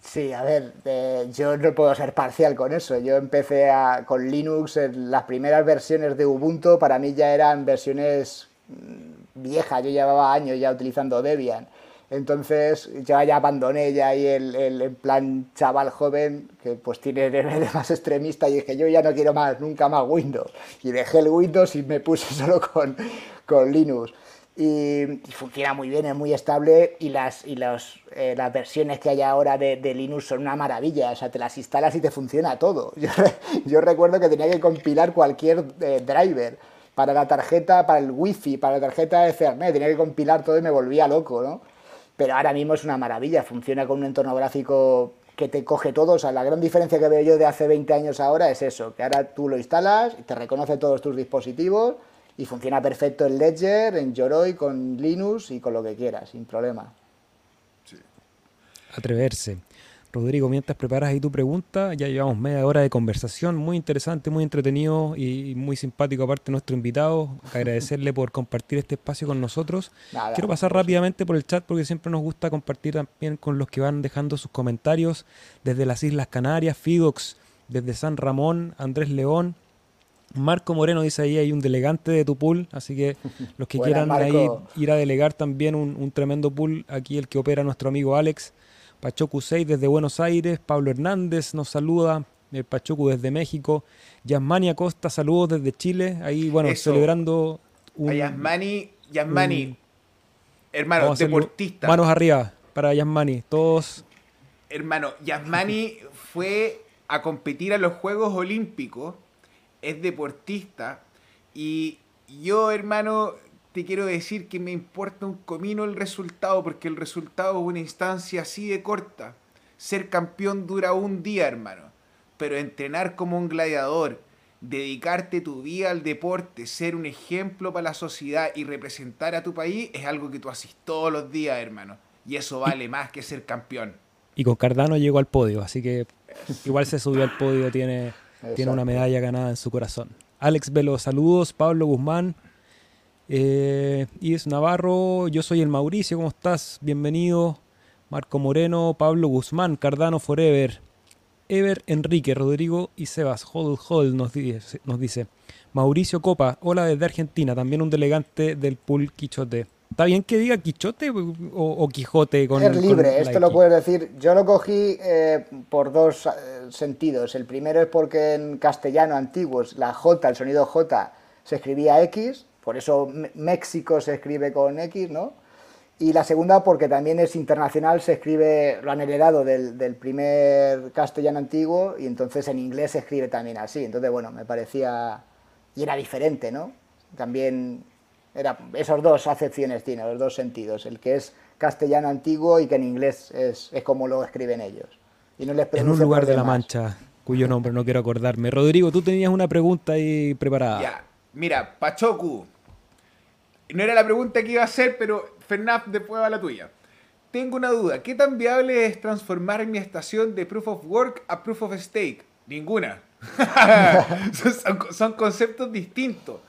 Sí, a ver, eh, yo no puedo ser parcial con eso. Yo empecé con Linux, en las primeras versiones de Ubuntu para mí ya eran versiones mm, viejas, yo llevaba años ya utilizando Debian. Entonces yo ya abandoné ya ahí el, el, plan chaval joven que pues tiene el más extremista y dije yo ya no quiero más, nunca más Windows. Y dejé el Windows y me puse solo con, con Linux. Y, funciona muy bien, es muy estable y las, y los, eh, las versiones que hay ahora de, de, Linux son una maravilla, o sea, te las instalas y te funciona todo. Yo, yo recuerdo que tenía que compilar cualquier eh, driver para la tarjeta, para el wifi, para la tarjeta de Ethernet, tenía que compilar todo y me volvía loco, ¿no? Pero ahora mismo es una maravilla, funciona con un entorno gráfico que te coge todo, o sea, la gran diferencia que veo yo de hace 20 años ahora es eso, que ahora tú lo instalas, te reconoce todos tus dispositivos y funciona perfecto en Ledger, en Yoroi, con Linux y con lo que quieras, sin problema. Atreverse. Rodrigo, mientras preparas ahí tu pregunta, ya llevamos media hora de conversación, muy interesante, muy entretenido y muy simpático aparte nuestro invitado. Agradecerle por compartir este espacio con nosotros. Quiero pasar rápidamente por el chat porque siempre nos gusta compartir también con los que van dejando sus comentarios desde las Islas Canarias, Fidox, desde San Ramón, Andrés León. Marco Moreno dice ahí hay un delegante de tu pool, así que los que quieran ahí ir a delegar también un, un tremendo pool, aquí el que opera nuestro amigo Alex Pachocu 6 desde Buenos Aires, Pablo Hernández nos saluda, el Pachocu desde México, Yasmani Acosta, saludos desde Chile, ahí bueno, celebrando un... A Yasmani, Yasmani, hermano, deportista. Manos arriba para Yasmani, todos... Hermano, Yasmani fue a competir a los Juegos Olímpicos, es deportista, y yo, hermano, te quiero decir que me importa un comino el resultado, porque el resultado es una instancia así de corta. Ser campeón dura un día, hermano. Pero entrenar como un gladiador, dedicarte tu vida al deporte, ser un ejemplo para la sociedad y representar a tu país es algo que tú haces todos los días, hermano. Y eso vale más que ser campeón. Y con Cardano llegó al podio, así que igual se subió al podio, tiene, tiene una medalla ganada en su corazón. Alex Velo, saludos. Pablo Guzmán, eh, Ives Navarro, yo soy el Mauricio, ¿cómo estás? Bienvenido. Marco Moreno, Pablo Guzmán, Cardano Forever. Ever Enrique, Rodrigo y Sebas Hodl Hodl nos dice, nos dice Mauricio Copa, hola desde Argentina, también un delegante del pool Quichote. ¿Está bien que diga Quichote o, Quijote? Con, es libre, esto lo puedes decir. Yo lo cogí eh, por dos eh, sentidos. El primero es porque en castellano antiguo la J, el sonido J, se escribía X, por eso México se escribe con X, ¿no? Y la segunda porque también es internacional, se escribe, lo han heredado del, del, primer castellano antiguo y entonces en inglés se escribe también así. Entonces, bueno, me parecía... y era diferente, ¿no? También era, esos dos acepciones tiene, los dos sentidos, el que es castellano antiguo y que en inglés es, es como lo escriben ellos. Y no les en un lugar de la Mancha, cuyo nombre no quiero acordarme. Rodrigo, tú tenías una pregunta ahí preparada. Ya, mira, Pachoku, no era la pregunta que iba a hacer, pero Fernaf, después va la tuya. Tengo una duda. ¿Qué tan viable es transformar mi estación de Proof of Work a Proof of Stake? Ninguna. son, conceptos distintos.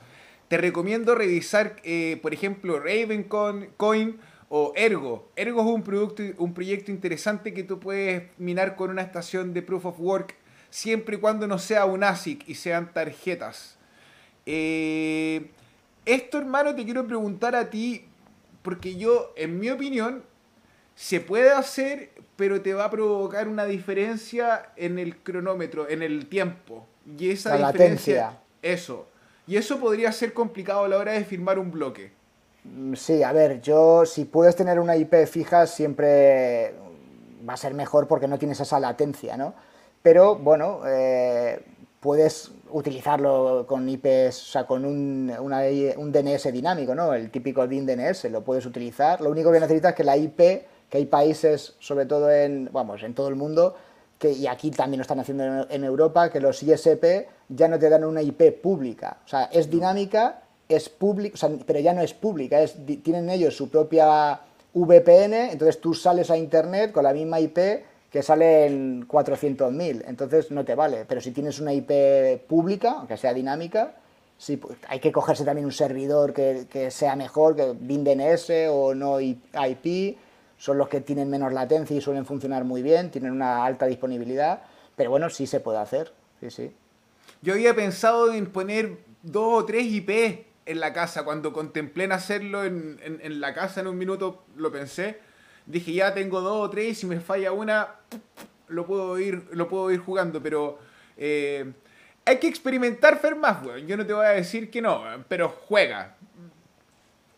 Te recomiendo revisar, eh, por ejemplo, Ravencoin o Ergo. Ergo es un, producto, un proyecto interesante que tú puedes minar con una estación de Proof of Work siempre y cuando no sea un ASIC y sean tarjetas. Eh, esto, hermano, te quiero preguntar a ti, porque yo, en mi opinión, se puede hacer, pero te va a provocar una diferencia en el cronómetro, en el tiempo. Y esa la diferencia. Eso. Y eso podría ser complicado a la hora de firmar un bloque. Mm, sí, a ver, yo si puedes tener una IP fija siempre va a ser mejor porque no tienes esa latencia, ¿no? Pero bueno, eh, puedes utilizarlo con IPs, o sea, con un, un, DNS dinámico, ¿no? El típico DIN DNS, lo puedes utilizar. Lo único que necesitas es que la IP, que hay países, sobre todo en, vamos, en todo el mundo, que, y aquí también lo están haciendo en, Europa, que los ISP ya no te dan una IP pública. O sea, es dinámica, es pública, o sea, pero ya no es pública, es, tienen ellos su propia VPN, entonces tú sales a Internet con la misma IP que sale en 400.000, entonces no te vale. Pero si tienes una IP pública, aunque sea dinámica, sí, pues, hay que cogerse también un servidor que, sea mejor, que BinDNS o no IP, son los que tienen menos latencia y suelen funcionar muy bien, tienen una alta disponibilidad, pero bueno, sí se puede hacer, sí, sí. Yo había pensado en poner dos o tres IP en la casa, cuando contemplé en hacerlo en, en la casa en un minuto, lo pensé dije ya tengo dos o tres y si me falla una lo puedo ir lo puedo ir jugando pero eh, hay que experimentar Fer más yo no te voy a decir que no pero juega.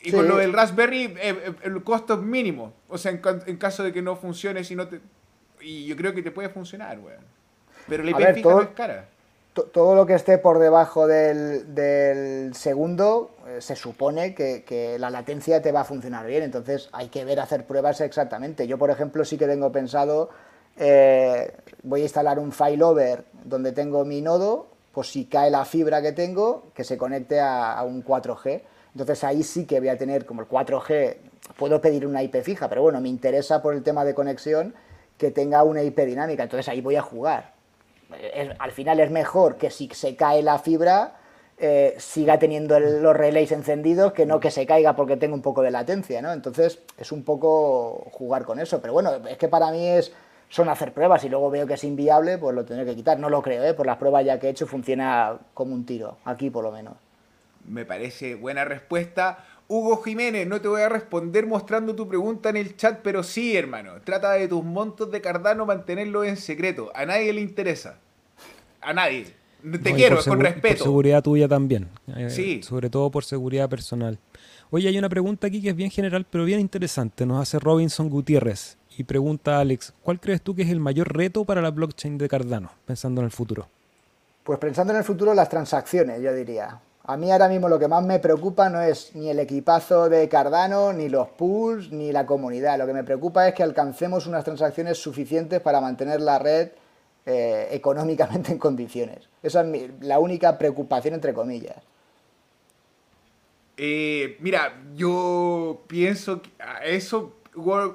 Y con lo del Raspberry eh, eh, el costo es mínimo. O sea en, caso de que no funcione si no te y yo creo que te puede funcionar weón. Pero la IP no es cara todo lo que esté por debajo del, segundo eh, se supone que, la latencia te va a funcionar bien, entonces hay que ver hacer pruebas exactamente. Yo, por ejemplo, sí que tengo pensado, eh, voy a instalar un failover donde tengo mi nodo, pues si cae la fibra que tengo, que se conecte a, un 4G. Entonces ahí sí que voy a tener como el 4G, puedo pedir una IP fija, pero bueno, me interesa por el tema de conexión que tenga una IP dinámica, entonces ahí voy a jugar al final es mejor que si se cae la fibra eh, siga teniendo los relays encendidos que no que se caiga porque tenga un poco de latencia, ¿no? Entonces es un poco jugar con eso, pero bueno, es que para mí es son hacer pruebas y luego veo que es inviable, pues lo tendré que quitar. No lo creo, ¿eh? Por las pruebas ya que he hecho funciona como un tiro, aquí por lo menos. Me parece buena respuesta. Hugo Jiménez, no te voy a responder mostrando tu pregunta en el chat, pero sí, hermano. Trata de tus montos de Cardano mantenerlo en secreto. A nadie le interesa. A nadie. Te quiero, con respeto. Por seguridad tuya también. Eh, sí. Sobre todo por seguridad personal. Oye, hay una pregunta aquí que es bien general, pero bien interesante. Nos hace Robinson Gutiérrez y pregunta a Alex, ¿cuál crees tú que es el mayor reto para la blockchain de Cardano, pensando en el futuro? Pues pensando en el futuro, las transacciones, yo diría. A mí ahora mismo lo que más me preocupa no es ni el equipazo de Cardano, ni los pools, ni la comunidad. Lo que me preocupa es que alcancemos unas transacciones suficientes para mantener la red eh, económicamente en condiciones. Esa es la única preocupación, entre comillas. Eh, mira, yo pienso que eso,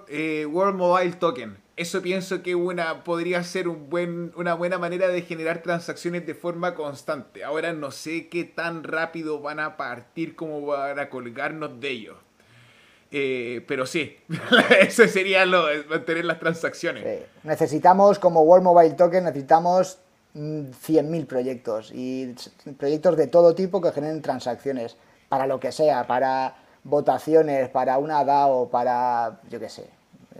eh, World Mobile Token, eso pienso que una, podría ser un buen, una buena manera de generar transacciones de forma constante. Ahora no sé qué tan rápido van a partir como para colgarnos de ellos. Eh, pero sí, eso sería lo, mantener las transacciones. Necesitamos, como World Mobile Token, necesitamos 100.000 proyectos y proyectos de todo tipo que generen transacciones para lo que sea, para votaciones, para una DAO, para, yo qué sé,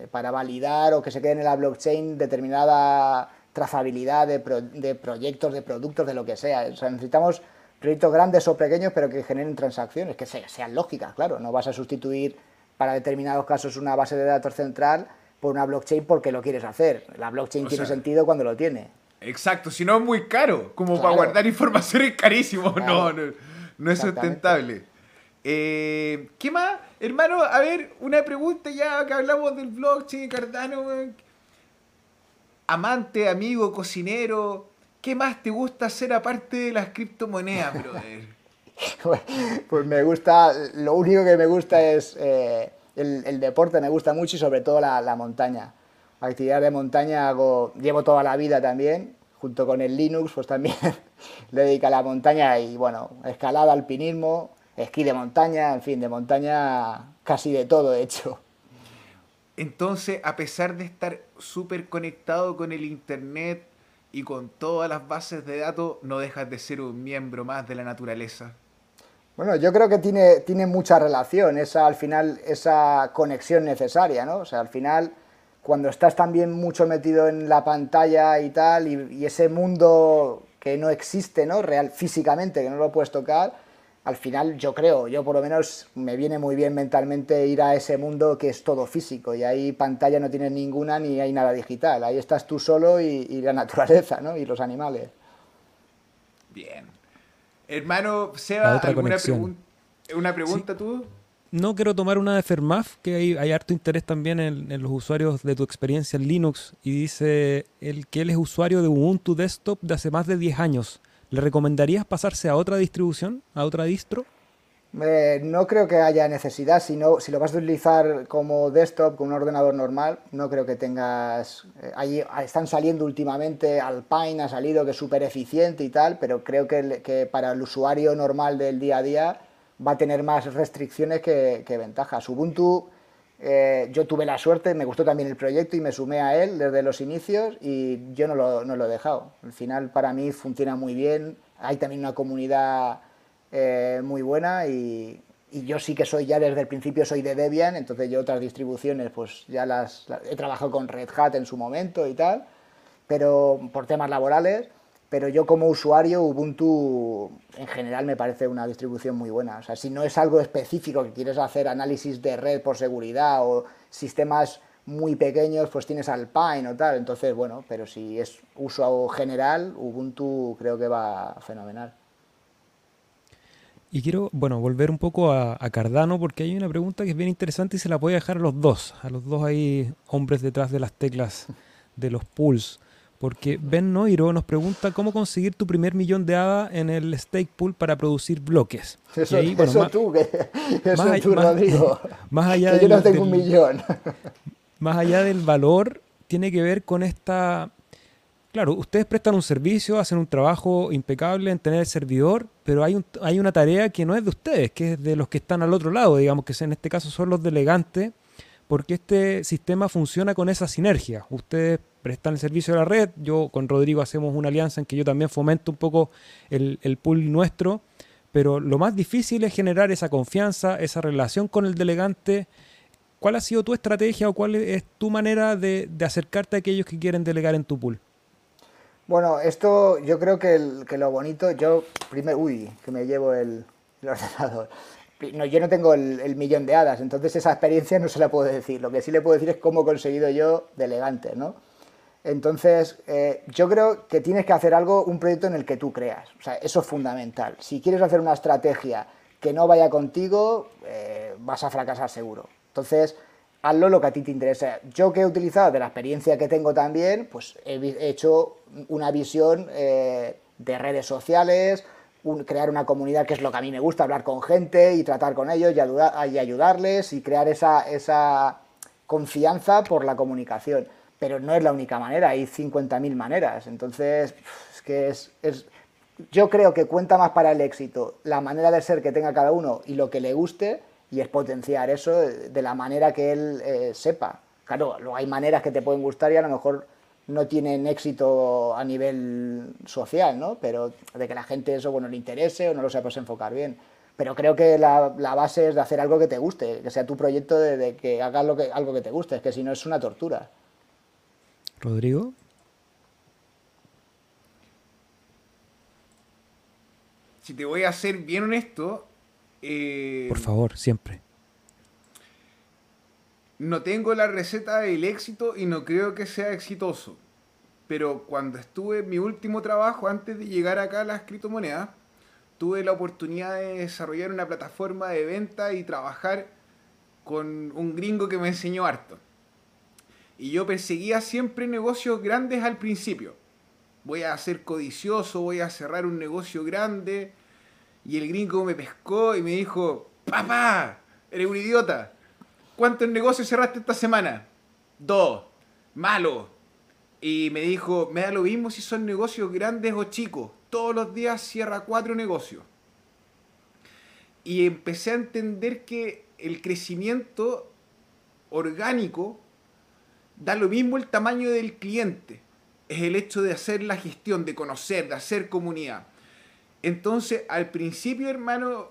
para validar o que se quede en la blockchain determinada trazabilidad de, de proyectos, de productos, de lo que sea. O sea, necesitamos proyectos grandes o pequeños, pero que generen transacciones, que sean lógicas, claro. No vas a sustituir para determinados casos una base de datos central por una blockchain porque lo quieres hacer. La blockchain tiene sentido cuando lo tiene. Exacto, si no es muy caro, como para guardar información es carísimo, no, no, no, es sustentable. Eh, ¿Qué más? Hermano, a ver, una pregunta ya que hablamos del blockchain, Cardano. Amante, amigo, cocinero, ¿qué más te gusta hacer aparte de las criptomonedas, brother? pues me gusta, lo único que me gusta es eh, el, deporte, me gusta mucho y sobre todo la, la montaña. Actividad de montaña hago, llevo toda la vida también, junto con el Linux, pues también le dedica a la montaña y bueno, escalada, alpinismo, esquí de montaña, en fin, de montaña casi de todo he hecho. Entonces, a pesar de estar súper conectado con el Internet y con todas las bases de datos, no dejas de ser un miembro más de la naturaleza. Bueno, yo creo que tiene, tiene mucha relación, esa al final, esa conexión necesaria, ¿no? O sea, al final, cuando estás también mucho metido en la pantalla y tal, y, y ese mundo que no existe, ¿no? Real, físicamente, que no lo puedes tocar, al final yo creo, yo por lo menos me viene muy bien mentalmente ir a ese mundo que es todo físico y ahí pantalla no tienes ninguna ni hay nada digital, ahí estás tú solo y, la naturaleza ¿no? y los animales. Bien. Hermano, Seba, ¿alguna pregunta? ¿Una pregunta tú? No quiero tomar una de Fermaf, que hay, hay harto interés también en, en, los usuarios de tu experiencia en Linux, y dice el que él es usuario de Ubuntu Desktop de hace más de 10 años ¿Le recomendarías pasarse a otra distribución, a otra distro? Eh, no creo que haya necesidad, si, si lo vas a utilizar como desktop, con un ordenador normal, no creo que tengas... Eh, ahí están saliendo últimamente, Alpine ha salido que es súper eficiente y tal, pero creo que, que, para el usuario normal del día a día va a tener más restricciones que, que ventajas. Ubuntu eh, yo tuve la suerte, me gustó también el proyecto y me sumé a él desde los inicios y yo no lo, no lo he dejado. Al final para mí funciona muy bien, hay también una comunidad eh, muy buena y, y, yo sí que soy ya desde el principio soy de Debian, entonces yo otras distribuciones pues ya las, las he trabajado con Red Hat en su momento y tal, pero por temas laborales pero yo como usuario Ubuntu en general me parece una distribución muy buena. O sea, si no es algo específico que quieres hacer análisis de red por seguridad o sistemas muy pequeños, pues tienes Alpine o tal. Entonces, bueno, pero si es uso general, Ubuntu creo que va fenomenal. Y quiero, bueno, volver un poco a, Cardano porque hay una pregunta que es bien interesante y se la voy a dejar a los dos, a los dos ahí hombres detrás de las teclas de los pools. Porque Ben Noiro nos pregunta cómo conseguir tu primer millón de ADA en el stake pool para producir bloques. Eso, ahí, eso tú, que, eso más, tú, Rodrigo. Más allá que yo no tengo un millón. Más allá del valor, tiene que ver con esta... Claro, ustedes prestan un servicio, hacen un trabajo impecable en tener el servidor, pero hay, un, hay una tarea que no es de ustedes, que es de los que están al otro lado, digamos que en este caso son los delegantes, porque este sistema funciona con esa sinergia. Ustedes prestan el servicio de la red. Yo con Rodrigo hacemos una alianza en que yo también fomento un poco el, pool nuestro, pero lo más difícil es generar esa confianza, esa relación con el delegante. ¿Cuál ha sido tu estrategia o cuál es tu manera de, acercarte a aquellos que quieren delegar en tu pool? Bueno, esto yo creo que, lo bonito, yo primero, uy, que me llevo el, ordenador. No, yo no tengo el, el, millón de hadas, entonces esa experiencia no se la puedo decir. Lo que sí le puedo decir es cómo he conseguido yo delegante, ¿no? Entonces, eh, yo creo que tienes que hacer algo, un proyecto en el que tú creas. O sea, eso es fundamental. Si quieres hacer una estrategia que no vaya contigo, eh, vas a fracasar seguro. Entonces, hazlo lo que a ti te interesa. Yo que he utilizado de la experiencia que tengo también, pues he hecho una visión eh, de redes sociales, crear una comunidad que es lo que a mí me gusta, hablar con gente y tratar con ellos y, y ayudarles y crear esa, esa confianza por la comunicación pero no es la única manera, hay 50.000 maneras. Entonces, es que es, yo creo que cuenta más para el éxito la manera de ser que tenga cada uno y lo que le guste y es potenciar eso de, la manera que él eh, sepa. Claro, luego hay maneras que te pueden gustar y a lo mejor no tienen éxito a nivel social, ¿no? Pero de que la gente eso bueno le interese o no lo sepas enfocar bien. Pero creo que la, base es de hacer algo que te guste, que sea tu proyecto de, que hagas lo que, algo que te guste, es que si no es una tortura. Rodrigo. Si te voy a ser bien honesto. Eh, Por favor, siempre. No tengo la receta del éxito y no creo que sea exitoso. Pero cuando estuve en mi último trabajo, antes de llegar acá a las criptomonedas, tuve la oportunidad de desarrollar una plataforma de venta y trabajar con un gringo que me enseñó harto. Y yo perseguía siempre negocios grandes al principio. Voy a ser codicioso, voy a cerrar un negocio grande. Y el gringo me pescó y me dijo, papá, eres un idiota ¿cuántos negocios cerraste esta semana? Dos. Malo. Y me dijo, me da lo mismo si son negocios grandes o chicos. Todos los días cierra cuatro negocios. Y empecé a entender que el crecimiento orgánico da lo mismo el tamaño del cliente. Es el hecho de hacer la gestión, de conocer, de hacer comunidad. Entonces, al principio, hermano,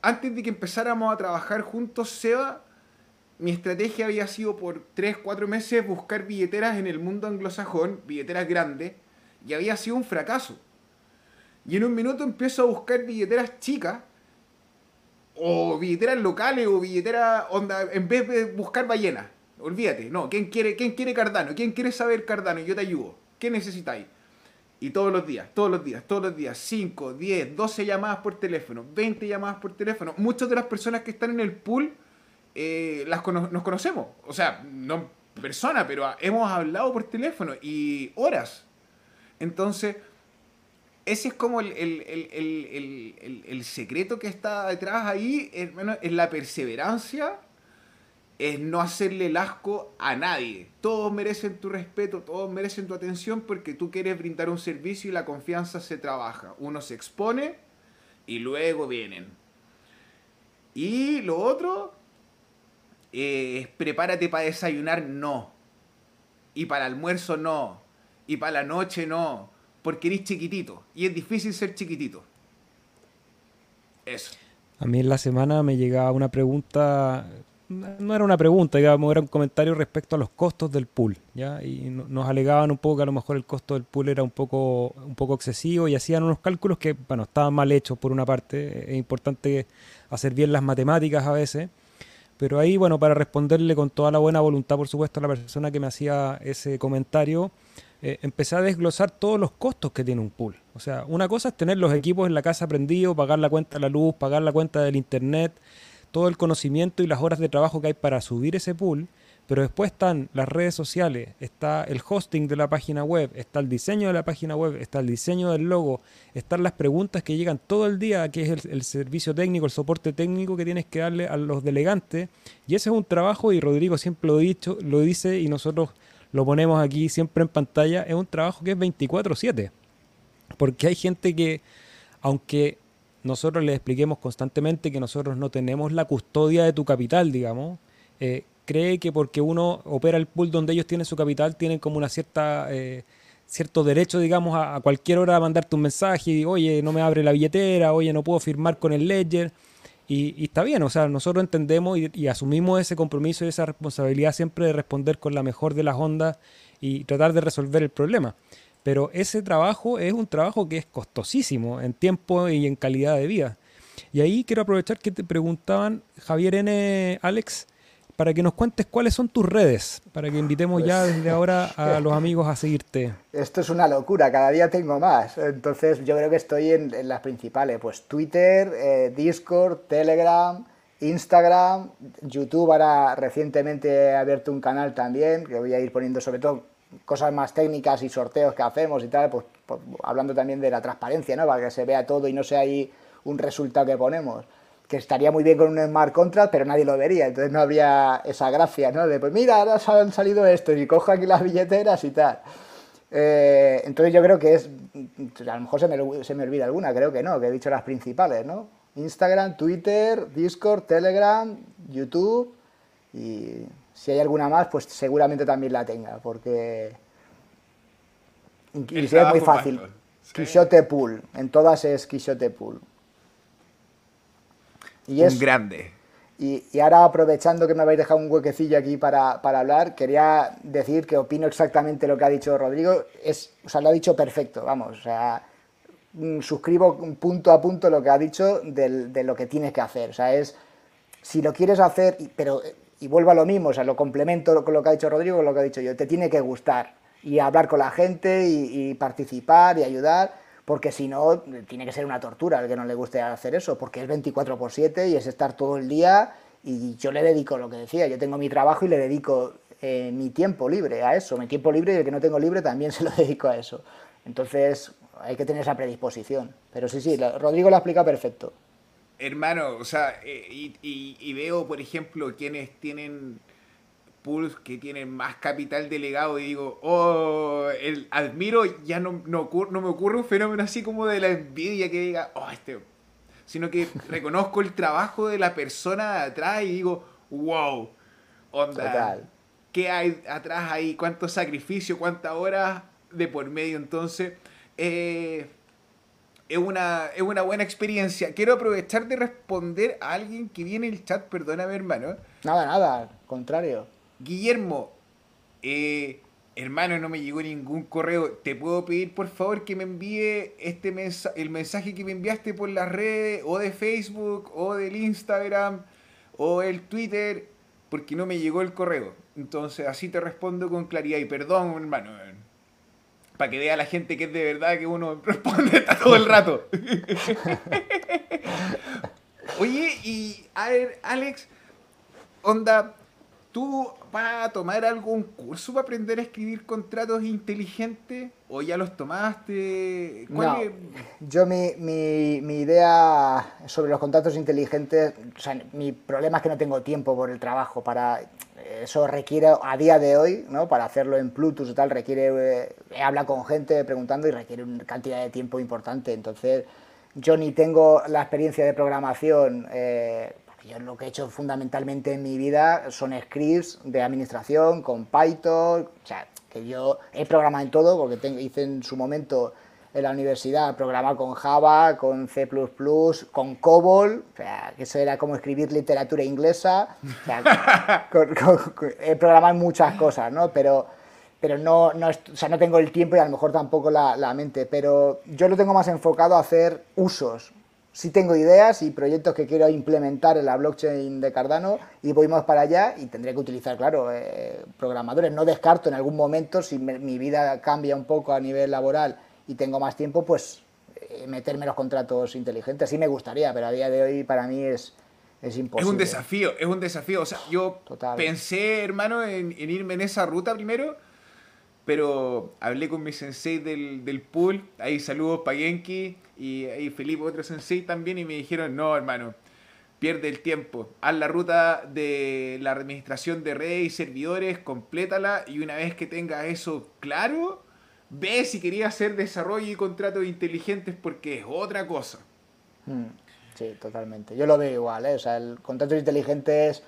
antes de que empezáramos a trabajar juntos, Seba, mi estrategia había sido por 3, 4 meses buscar billeteras en el mundo anglosajón, billeteras grandes, y había sido un fracaso. Y en un minuto empiezo a buscar billeteras chicas, o billeteras locales, o billeteras, onda, en vez de buscar ballenas. Olvídate, no, ¿quién quiere, ¿quién quiere Cardano? ¿Quién quiere saber Cardano? Yo te ayudo. ¿Qué necesitáis? Y todos los días, todos los días, todos los días, 5, 10, 12 llamadas por teléfono, 20 llamadas por teléfono. Muchas de las personas que están en el pool eh, las nos conocemos. O sea, no persona, pero hemos hablado por teléfono y horas. Entonces, ese es como el, el, secreto que está detrás ahí, hermano, es la perseverancia, es no hacerle el asco a nadie. Todos merecen tu respeto, todos merecen tu atención porque tú quieres brindar un servicio y la confianza se trabaja. Uno se expone y luego vienen. Y lo otro eh, prepárate para desayunar, no. Y para el almuerzo, no. Y para la noche, no. Porque eres chiquitito. Y es difícil ser chiquitito. Eso. A mí en la semana me llegaba una pregunta, no era una pregunta, digamos, era un comentario respecto a los costos del pool, ¿ya? Y nos alegaban un poco que a lo mejor el costo del pool era un poco, un poco excesivo y hacían unos cálculos que, bueno, estaban mal hechos por una parte, es importante hacer bien las matemáticas a veces, pero ahí, bueno, para responderle con toda la buena voluntad, por supuesto, a la persona que me hacía ese comentario, eh, empecé a desglosar todos los costos que tiene un pool. O sea, una cosa es tener los equipos en la casa prendidos, pagar la cuenta de la luz, pagar la cuenta del internet, todo el conocimiento y las horas de trabajo que hay para subir ese pool. Pero después están las redes sociales, está el hosting de la página web, está el diseño de la página web, está el diseño del logo, están las preguntas que llegan todo el día, que es el, servicio técnico, el soporte técnico que tienes que darle a los delegantes. Y ese es un trabajo, y Rodrigo siempre lo, dicho, lo dice y nosotros lo ponemos aquí siempre en pantalla, es un trabajo que es 24/7. Porque hay gente que, aunque nosotros les expliquemos constantemente que nosotros no tenemos la custodia de tu capital, digamos, eh, cree que porque uno opera el pool donde ellos tienen su capital, tienen como una cierta eh, cierto derecho, digamos, a, cualquier hora a mandarte un mensaje y, oye, no me abre la billetera, oye, no puedo firmar con el ledger. Y, está bien, o sea, nosotros entendemos y, asumimos ese compromiso y esa responsabilidad siempre de responder con la mejor de las ondas y tratar de resolver el problema. Pero ese trabajo es un trabajo que es costosísimo en tiempo y en calidad de vida. Y ahí quiero aprovechar que te preguntaban, Javier N. Alex, para que nos cuentes cuáles son tus redes, para que invitemos ya pues, desde ahora a los amigos a seguirte. Esto es una locura, cada día tengo más. Entonces yo creo que estoy en, las principales, pues Twitter, eh, Discord, Telegram, Instagram, YouTube. Ahora recientemente he abierto un canal también, que voy a ir poniendo sobre todo cosas más técnicas y sorteos que hacemos y tal, pues, pues hablando también de la transparencia, ¿no? Para que se vea todo y no sea ahí un resultado que ponemos que estaría muy bien con un smart contract, pero nadie lo vería, entonces no habría esa gracia, ¿no? De pues mira, ahora han salido estos y cojo aquí las billeteras y tal. Eh, entonces yo creo que es, a lo mejor se me, se me, olvida alguna, creo que no, que he dicho las principales, ¿no? Instagram, Twitter, Discord, Telegram, YouTube y si hay alguna más, pues seguramente también la tenga, porque y, es muy fácil. Quixote Pool, en todas es Quixote Pool. Y es, un grande. Y, ahora aprovechando que me habéis dejado un huequecillo aquí para, hablar, quería decir que opino exactamente lo que ha dicho Rodrigo. Es, o sea, lo ha dicho perfecto, vamos. O sea, mm, suscribo punto a punto lo que ha dicho de, lo que tienes que hacer. O sea, es, si lo quieres hacer, pero, y vuelvo a lo mismo, o sea, lo complemento con lo que ha dicho Rodrigo, con lo que ha dicho yo, te tiene que gustar y hablar con la gente y, participar y ayudar porque si no, tiene que ser una tortura el que no le guste hacer eso, porque es 24 por 7 y es estar todo el día y yo le dedico lo que decía, yo tengo mi trabajo y le dedico eh, mi tiempo libre a eso, mi tiempo libre y el que no tengo libre también se lo dedico a eso. Entonces hay que tener esa predisposición. Pero sí, sí, Rodrigo lo explica perfecto. Hermano, o sea, eh, y veo, por ejemplo, quienes tienen pools que tienen más capital delegado y digo, oh, el, admiro, ya no, no, no, me ocurre un fenómeno así como de la envidia que diga, oh, este, sino que reconozco el trabajo de la persona de atrás y digo, wow, onda, ¿qué hay atrás ahí? ¿Cuánto sacrificio? ¿Cuántas horas de por medio? Entonces, eh, es una, es una buena experiencia. Quiero aprovechar de responder a alguien que viene en el chat, perdóname hermano. Nada, nada, contrario. Guillermo, eh, hermano, no me llegó ningún correo. ¿Te puedo pedir por favor que me envíe este el mensaje que me enviaste por las redes o de Facebook o del Instagram o el Twitter? Porque no me llegó el correo. Entonces así te respondo con claridad y perdón, hermano. Para que vea la gente que es de verdad que uno responde todo el rato. Oye, y a ver, Alex, onda, ¿Tú vas a tomar algún curso para aprender a escribir contratos inteligentes? ¿O ya los tomaste? no, yo mi, mi, mi, idea sobre los contratos inteligentes, o sea, mi problema es que no tengo tiempo por el trabajo para... Eso requiere, a día de hoy, ¿no? para hacerlo en Plutus y tal, requiere, eh, habla con gente preguntando y requiere una cantidad de tiempo importante. Entonces, yo ni tengo la experiencia de programación eh, yo lo que he hecho fundamentalmente en mi vida son scripts de administración con Python, o sea, que yo he programado en todo porque tengo, hice en su momento en la universidad programar con Java, con C++, con COBOL, o sea, que eso era como escribir literatura inglesa, o sea, he programado muchas cosas, ¿no? Pero, pero no, no, o sea, no tengo el tiempo y a lo mejor tampoco la, la mente, pero yo lo tengo más enfocado a hacer usos, sí tengo ideas y proyectos que quiero implementar en la blockchain de Cardano y voy más para allá y tendré que utilizar, claro, eh, programadores. No descarto en algún momento, si mi vida cambia un poco a nivel laboral y tengo más tiempo, pues eh, meterme los contratos inteligentes. Sí me gustaría, pero a día de hoy para mí es, es imposible. Es un desafío, es un desafío. O sea, yo pensé, hermano, en, irme en esa ruta primero, pero hablé con mi sensei del, del pool, ahí saludos para Genki, y, y Felipe, otro sensei también, y me dijeron, no, hermano, pierde el tiempo. Haz la ruta de la administración de redes y servidores, complétala y una vez que tengas eso claro, ve si querías hacer desarrollo y contratos inteligentes porque es otra cosa. Hmm, sí, totalmente. Yo lo veo igual, ¿eh? O sea, el contratos inteligentes,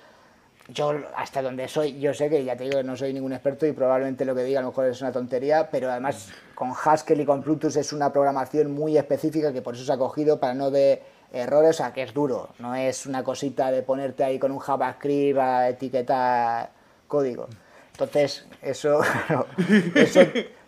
yo hasta donde soy, yo sé que ya te digo que no soy ningún experto y probablemente lo que diga a lo mejor es una tontería, pero además con Haskell y con Plutus es una programación muy específica que por eso se ha cogido para no de errores, o sea, que es duro, no es una cosita de ponerte ahí con un JavaScript a etiquetar código. Entonces, eso, eso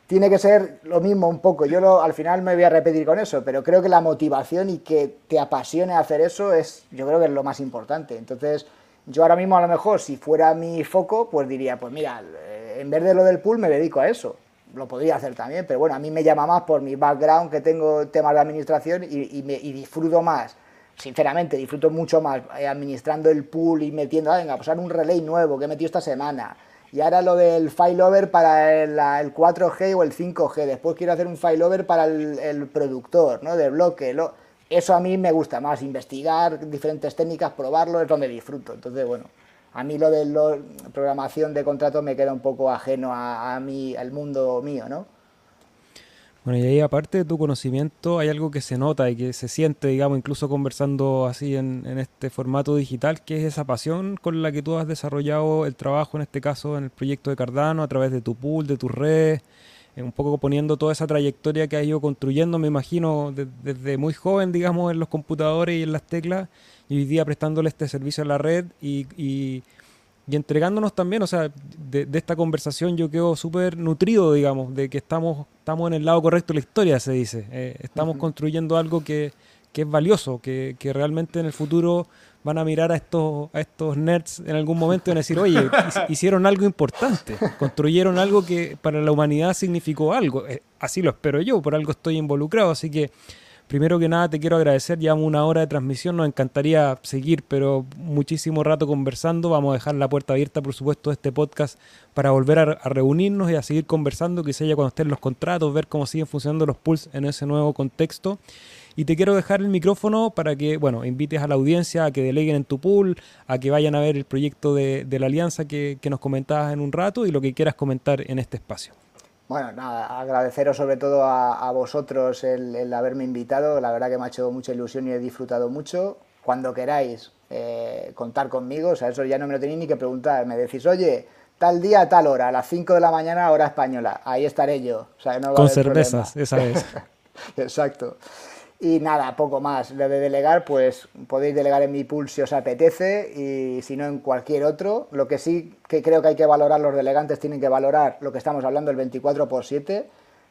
tiene que ser lo mismo un poco. Yo al final me voy a repetir con eso, pero creo que la motivación y que te apasione hacer eso es, yo creo que es lo más importante. Entonces, yo ahora mismo a lo mejor si fuera mi foco, pues diría, pues mira, eh, en vez de lo del pool me dedico a eso lo podría hacer también, pero bueno, a mí me llama más por mi background que tengo temas de administración y, disfruto más, sinceramente, disfruto mucho más eh, administrando el pool y metiendo, ah, venga, pues un relay nuevo que he metido esta semana. Y ahora lo del failover para el, 4G o el 5G. Después quiero hacer un failover para el, productor, ¿no? De bloque. eso a mí me gusta más, investigar diferentes técnicas, probarlo, es donde disfruto. Entonces, bueno, a mí lo de la programación de contratos me queda un poco ajeno a, mí, al mundo mío, ¿no? Bueno, y ahí aparte de tu conocimiento, hay algo que se nota y que se siente, digamos, incluso conversando así en, este formato digital, que es esa pasión con la que tú has desarrollado el trabajo, en este caso en el proyecto de Cardano, a través de tu pool, de tus redes, eh, un poco poniendo toda esa trayectoria que has ido construyendo, me imagino, desde muy joven, digamos, en los computadores y en las teclas, y hoy día prestándole este servicio a la red y y entregándonos también, o sea, de, esta conversación yo quedo súper nutrido, digamos, de que estamos, estamos en el lado correcto de la historia, se dice. Eh, estamos construyendo algo que, que es valioso, que, que, realmente en el futuro van a mirar a estos, a estos nerds en algún momento y van a decir, oye, hicieron algo importante, construyeron algo que para la humanidad significó algo. Eh, así lo espero yo, por algo estoy involucrado, así que Primero que nada te quiero agradecer, llevamos una hora de transmisión, nos encantaría seguir, pero muchísimo rato conversando. Vamos a dejar la puerta abierta, por supuesto, de este podcast para volver a, reunirnos y a seguir conversando, quizá ya cuando estén los contratos, ver cómo siguen funcionando los pools en ese nuevo contexto. Y te quiero dejar el micrófono para que, bueno, invites a la audiencia a que deleguen en tu pool, a que vayan a ver el proyecto de, la alianza que, que nos comentabas en un rato y lo que quieras comentar en este espacio. Bueno, nada, agradeceros sobre todo a, vosotros el, haberme invitado. La verdad que me ha hecho mucha ilusión y he disfrutado mucho. Cuando queráis eh, contar conmigo, o sea, eso ya no me lo tenéis ni que preguntar. Me decís, oye, tal día, tal hora, a las 5 de la mañana, hora española. Ahí estaré yo. Con cervezas, esa es. Exacto. Y nada, poco más. Lo de delegar, pues podéis delegar en mi pool si os apetece y si no en cualquier otro. Lo que sí que creo que hay que valorar, los delegantes tienen que valorar lo que estamos hablando, el 24 x 7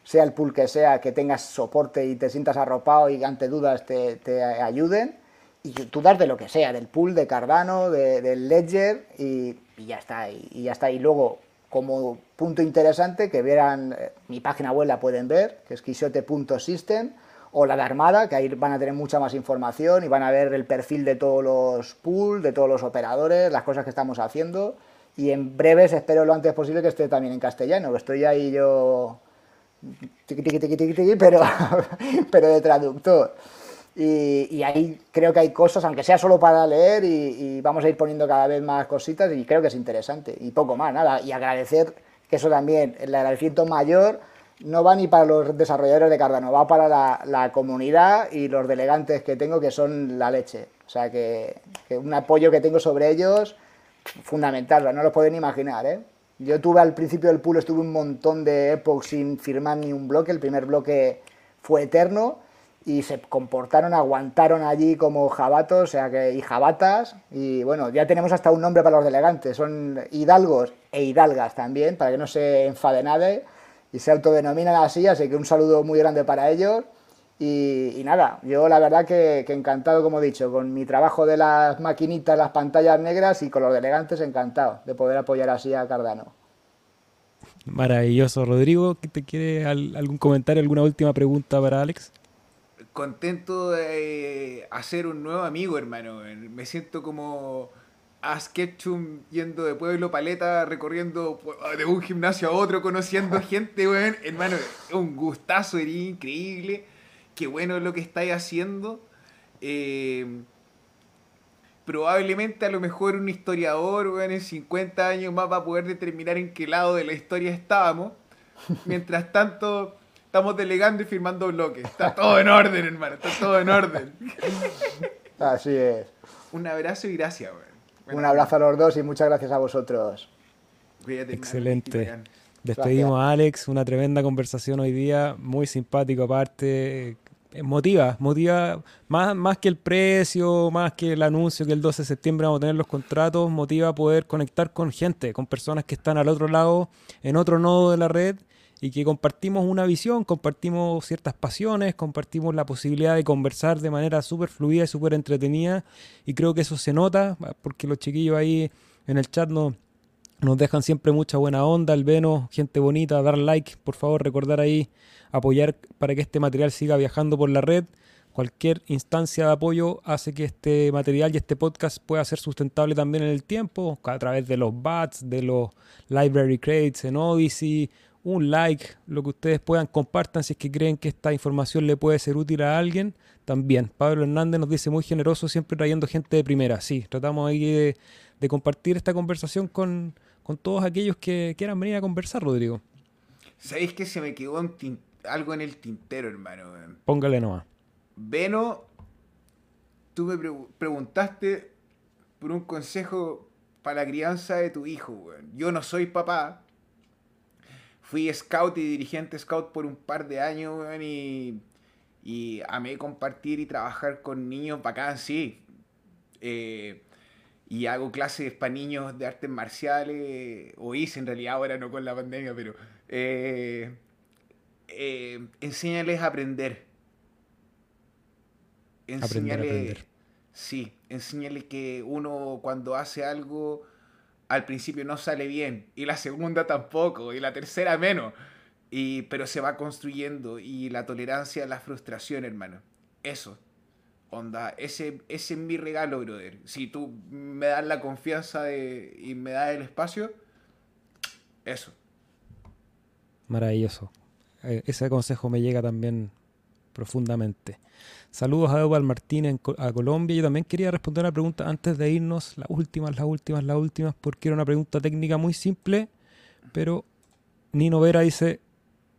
sea el pool que sea, que tengas soporte y te sientas arropado y ante dudas te, ayuden. Y tú das de lo que sea, del pool, de Cardano, del Ledger y, ya está. Y, ya está. Y luego, como punto interesante, que vieran eh, mi página web, la pueden ver, que es quixote.system o la de Armada, que ahí van a tener mucha más información y van a ver el perfil de todos los pools, de todos los operadores, las cosas que estamos haciendo. Y en breves espero lo antes posible que esté también en castellano, que estoy ahí yo pero, pero de traductor. Y, ahí creo que hay cosas, aunque sea solo para leer, y, vamos a ir poniendo cada vez más cositas, y creo que es interesante. Y poco más, nada. Y agradecer que eso también, el agradecimiento mayor no va ni para los desarrolladores de Cardano, va para la, comunidad y los delegantes que tengo que son la leche. O sea que, un apoyo que tengo sobre ellos fundamental, no lo pueden imaginar. ¿eh? Yo tuve al principio del pool, estuve un montón de épocas sin firmar ni un bloque, el primer bloque fue eterno y se comportaron, aguantaron allí como jabatos, o sea que y jabatas y bueno, ya tenemos hasta un nombre para los delegantes, son hidalgos e hidalgas también, para que no se enfade nadie y se autodenominan así, así que un saludo muy grande para ellos. Y, nada, yo la verdad que, encantado, como he dicho, con mi trabajo de las maquinitas, las pantallas negras y con los delegantes, encantado de poder apoyar así a Cardano. Maravilloso, Rodrigo. ¿Te quiere algún comentario, alguna última pregunta para Alex? Contento de hacer un nuevo amigo, hermano. Me siento como a Sketchum yendo de pueblo paleta, recorriendo de un gimnasio a otro, conociendo gente, weón. Hermano, un gustazo, era increíble. Qué bueno lo que estáis haciendo. Eh, probablemente a lo mejor un historiador, weón, en 50 años más va a poder determinar en qué lado de la historia estábamos. Mientras tanto, estamos delegando y firmando bloques. Está todo en orden, hermano. Está todo en orden. Así es. Un abrazo y gracias, weón. Un abrazo a los dos y muchas gracias a vosotros. Excelente. Despedimos a Alex, una tremenda conversación hoy día, muy simpático aparte. Eh, motiva, motiva más, más que el precio, más que el anuncio que el 12 de septiembre vamos a tener los contratos, motiva poder conectar con gente, con personas que están al otro lado, en otro nodo de la red y que compartimos una visión, compartimos ciertas pasiones, compartimos la posibilidad de conversar de manera súper fluida y súper entretenida y creo que eso se nota porque los chiquillos ahí en el chat nos, nos dejan siempre mucha buena onda, al menos gente bonita, dar like, por favor recordar ahí, apoyar para que este material siga viajando por la red. Cualquier instancia de apoyo hace que este material y este podcast pueda ser sustentable también en el tiempo, a través de los bats, de los library credits en Odyssey, un like, lo que ustedes puedan, compartan si es que creen que esta información le puede ser útil a alguien. También, Pablo Hernández nos dice muy generoso, siempre trayendo gente de primera. Sí, tratamos ahí de, compartir esta conversación con, todos aquellos que quieran venir a conversar, Rodrigo. ¿Sabéis que se me quedó algo en el tintero, hermano. Póngale nomás. Veno, tú me preguntaste por un consejo para la crianza de tu hijo. Yo no soy papá. Fui scout y dirigente scout por un par de años, weón, y, y amé compartir y trabajar con niños bacán, sí. Eh, y hago clases para niños de artes marciales, o hice en realidad ahora no con la pandemia, pero eh, eh, enséñales a aprender. Enséñales, aprender, Sí, enséñales que uno cuando hace algo al principio no sale bien, y la segunda tampoco, y la tercera menos, y, pero se va construyendo, y la tolerancia a la frustración, hermano. Eso. Onda, ese, ese es mi regalo, brother. Si tú me das la confianza de, y me das el espacio, eso. Maravilloso. Eh, ese consejo me llega también profundamente. Saludos a Eduardo Martínez a Colombia. Yo también quería responder una pregunta antes de irnos, las últimas, las últimas, las últimas, porque era una pregunta técnica muy simple, pero Nino Vera dice,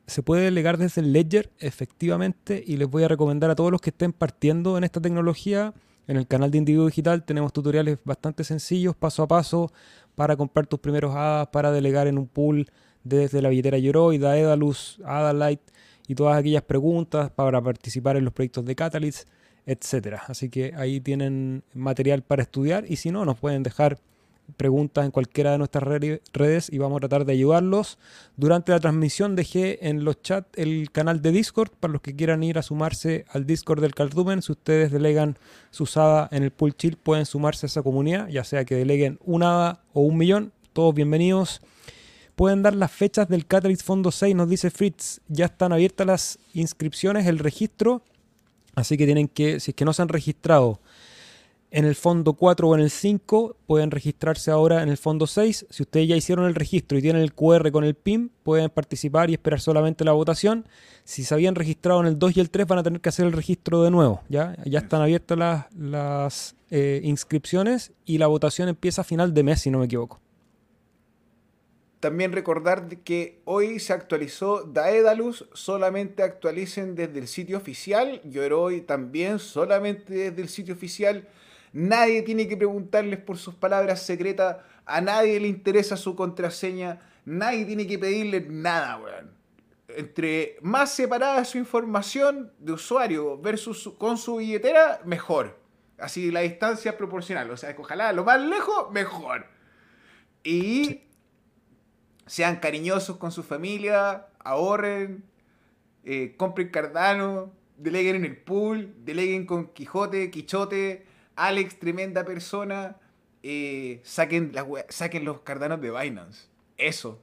se puede delegar desde el Ledger, efectivamente, y les voy a recomendar a todos los que estén partiendo en esta tecnología. En el canal de Individuo Digital tenemos tutoriales bastante sencillos, paso a paso, para comprar tus primeros hadas, para delegar en un pool desde la billetera Yoroi, Daedalus, Adalite y todas aquellas preguntas para participar en los proyectos de Catalyst, etcétera. Así que ahí tienen material para estudiar y si no, nos pueden dejar preguntas en cualquiera de nuestras redes y vamos a tratar de ayudarlos. Durante la transmisión dejé en los chats el canal de Discord para los que quieran ir a sumarse al Discord del Cardumen. Si ustedes delegan su SADA en el pool chill, pueden sumarse a esa comunidad, ya sea que deleguen un ADA o un millón. Todos bienvenidos. Pueden dar las fechas del Catalyst Fondo 6, nos dice Fritz. Ya están abiertas las inscripciones, el registro. Así que tienen que, si es que no se han registrado en el fondo 4 o en el 5, pueden registrarse ahora en el fondo 6. Si ustedes ya hicieron el registro y tienen el QR con el PIN, pueden participar y esperar solamente la votación. Si se habían registrado en el 2 y el 3, van a tener que hacer el registro de nuevo. Ya, ya están abiertas las, las eh, inscripciones y la votación empieza a final de mes, si no me equivoco. También recordar que hoy se actualizó Daedalus, solamente actualicen desde el sitio oficial. Yoroi también, solamente desde el sitio oficial. Nadie tiene que preguntarles por sus palabras secretas. A nadie le interesa su contraseña. Nadie tiene que pedirle nada, weón. Entre más separada su información de usuario versus con su billetera, mejor. Así la distancia es proporcional. O sea, ojalá lo más lejos, mejor. Y sean cariñosos con su familia, ahorren, eh, compren Cardano, deleguen en el pool, deleguen con Quijote, Quichote, Alex, tremenda persona, eh, saquen, saquen los cardanos de Binance. Eso.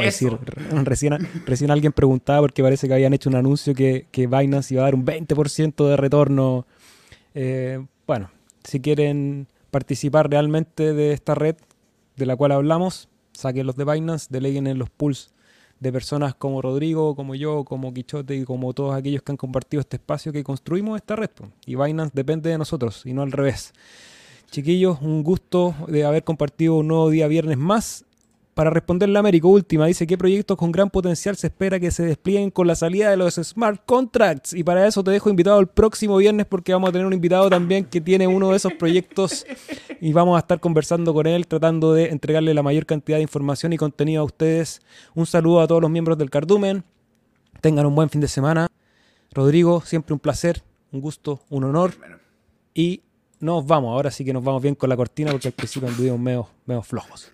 Decir, recién, recién alguien preguntaba porque parece que habían hecho un anuncio que, que Binance iba a dar un 20% de retorno. Eh, bueno, si quieren participar realmente de esta red de la cual hablamos, saquen los de Binance, deleguen en los pools de personas como Rodrigo, como yo, como Quichote y como todos aquellos que han compartido este espacio que construimos esta red. Y Binance depende de nosotros y no al revés. Chiquillos, un gusto de haber compartido un nuevo día viernes más. Para responderle a Américo Última, dice qué proyectos con gran potencial se espera que se desplieguen con la salida de los smart contracts. Y para eso te dejo invitado el próximo viernes porque vamos a tener un invitado también que tiene uno de esos proyectos y vamos a estar conversando con él, tratando de entregarle la mayor cantidad de información y contenido a ustedes. Un saludo a todos los miembros del Cardumen. Tengan un buen fin de semana. Rodrigo, siempre un placer, un gusto, un honor. Y nos vamos. Ahora sí que nos vamos bien con la cortina porque al principio anduvimos medio, flojos.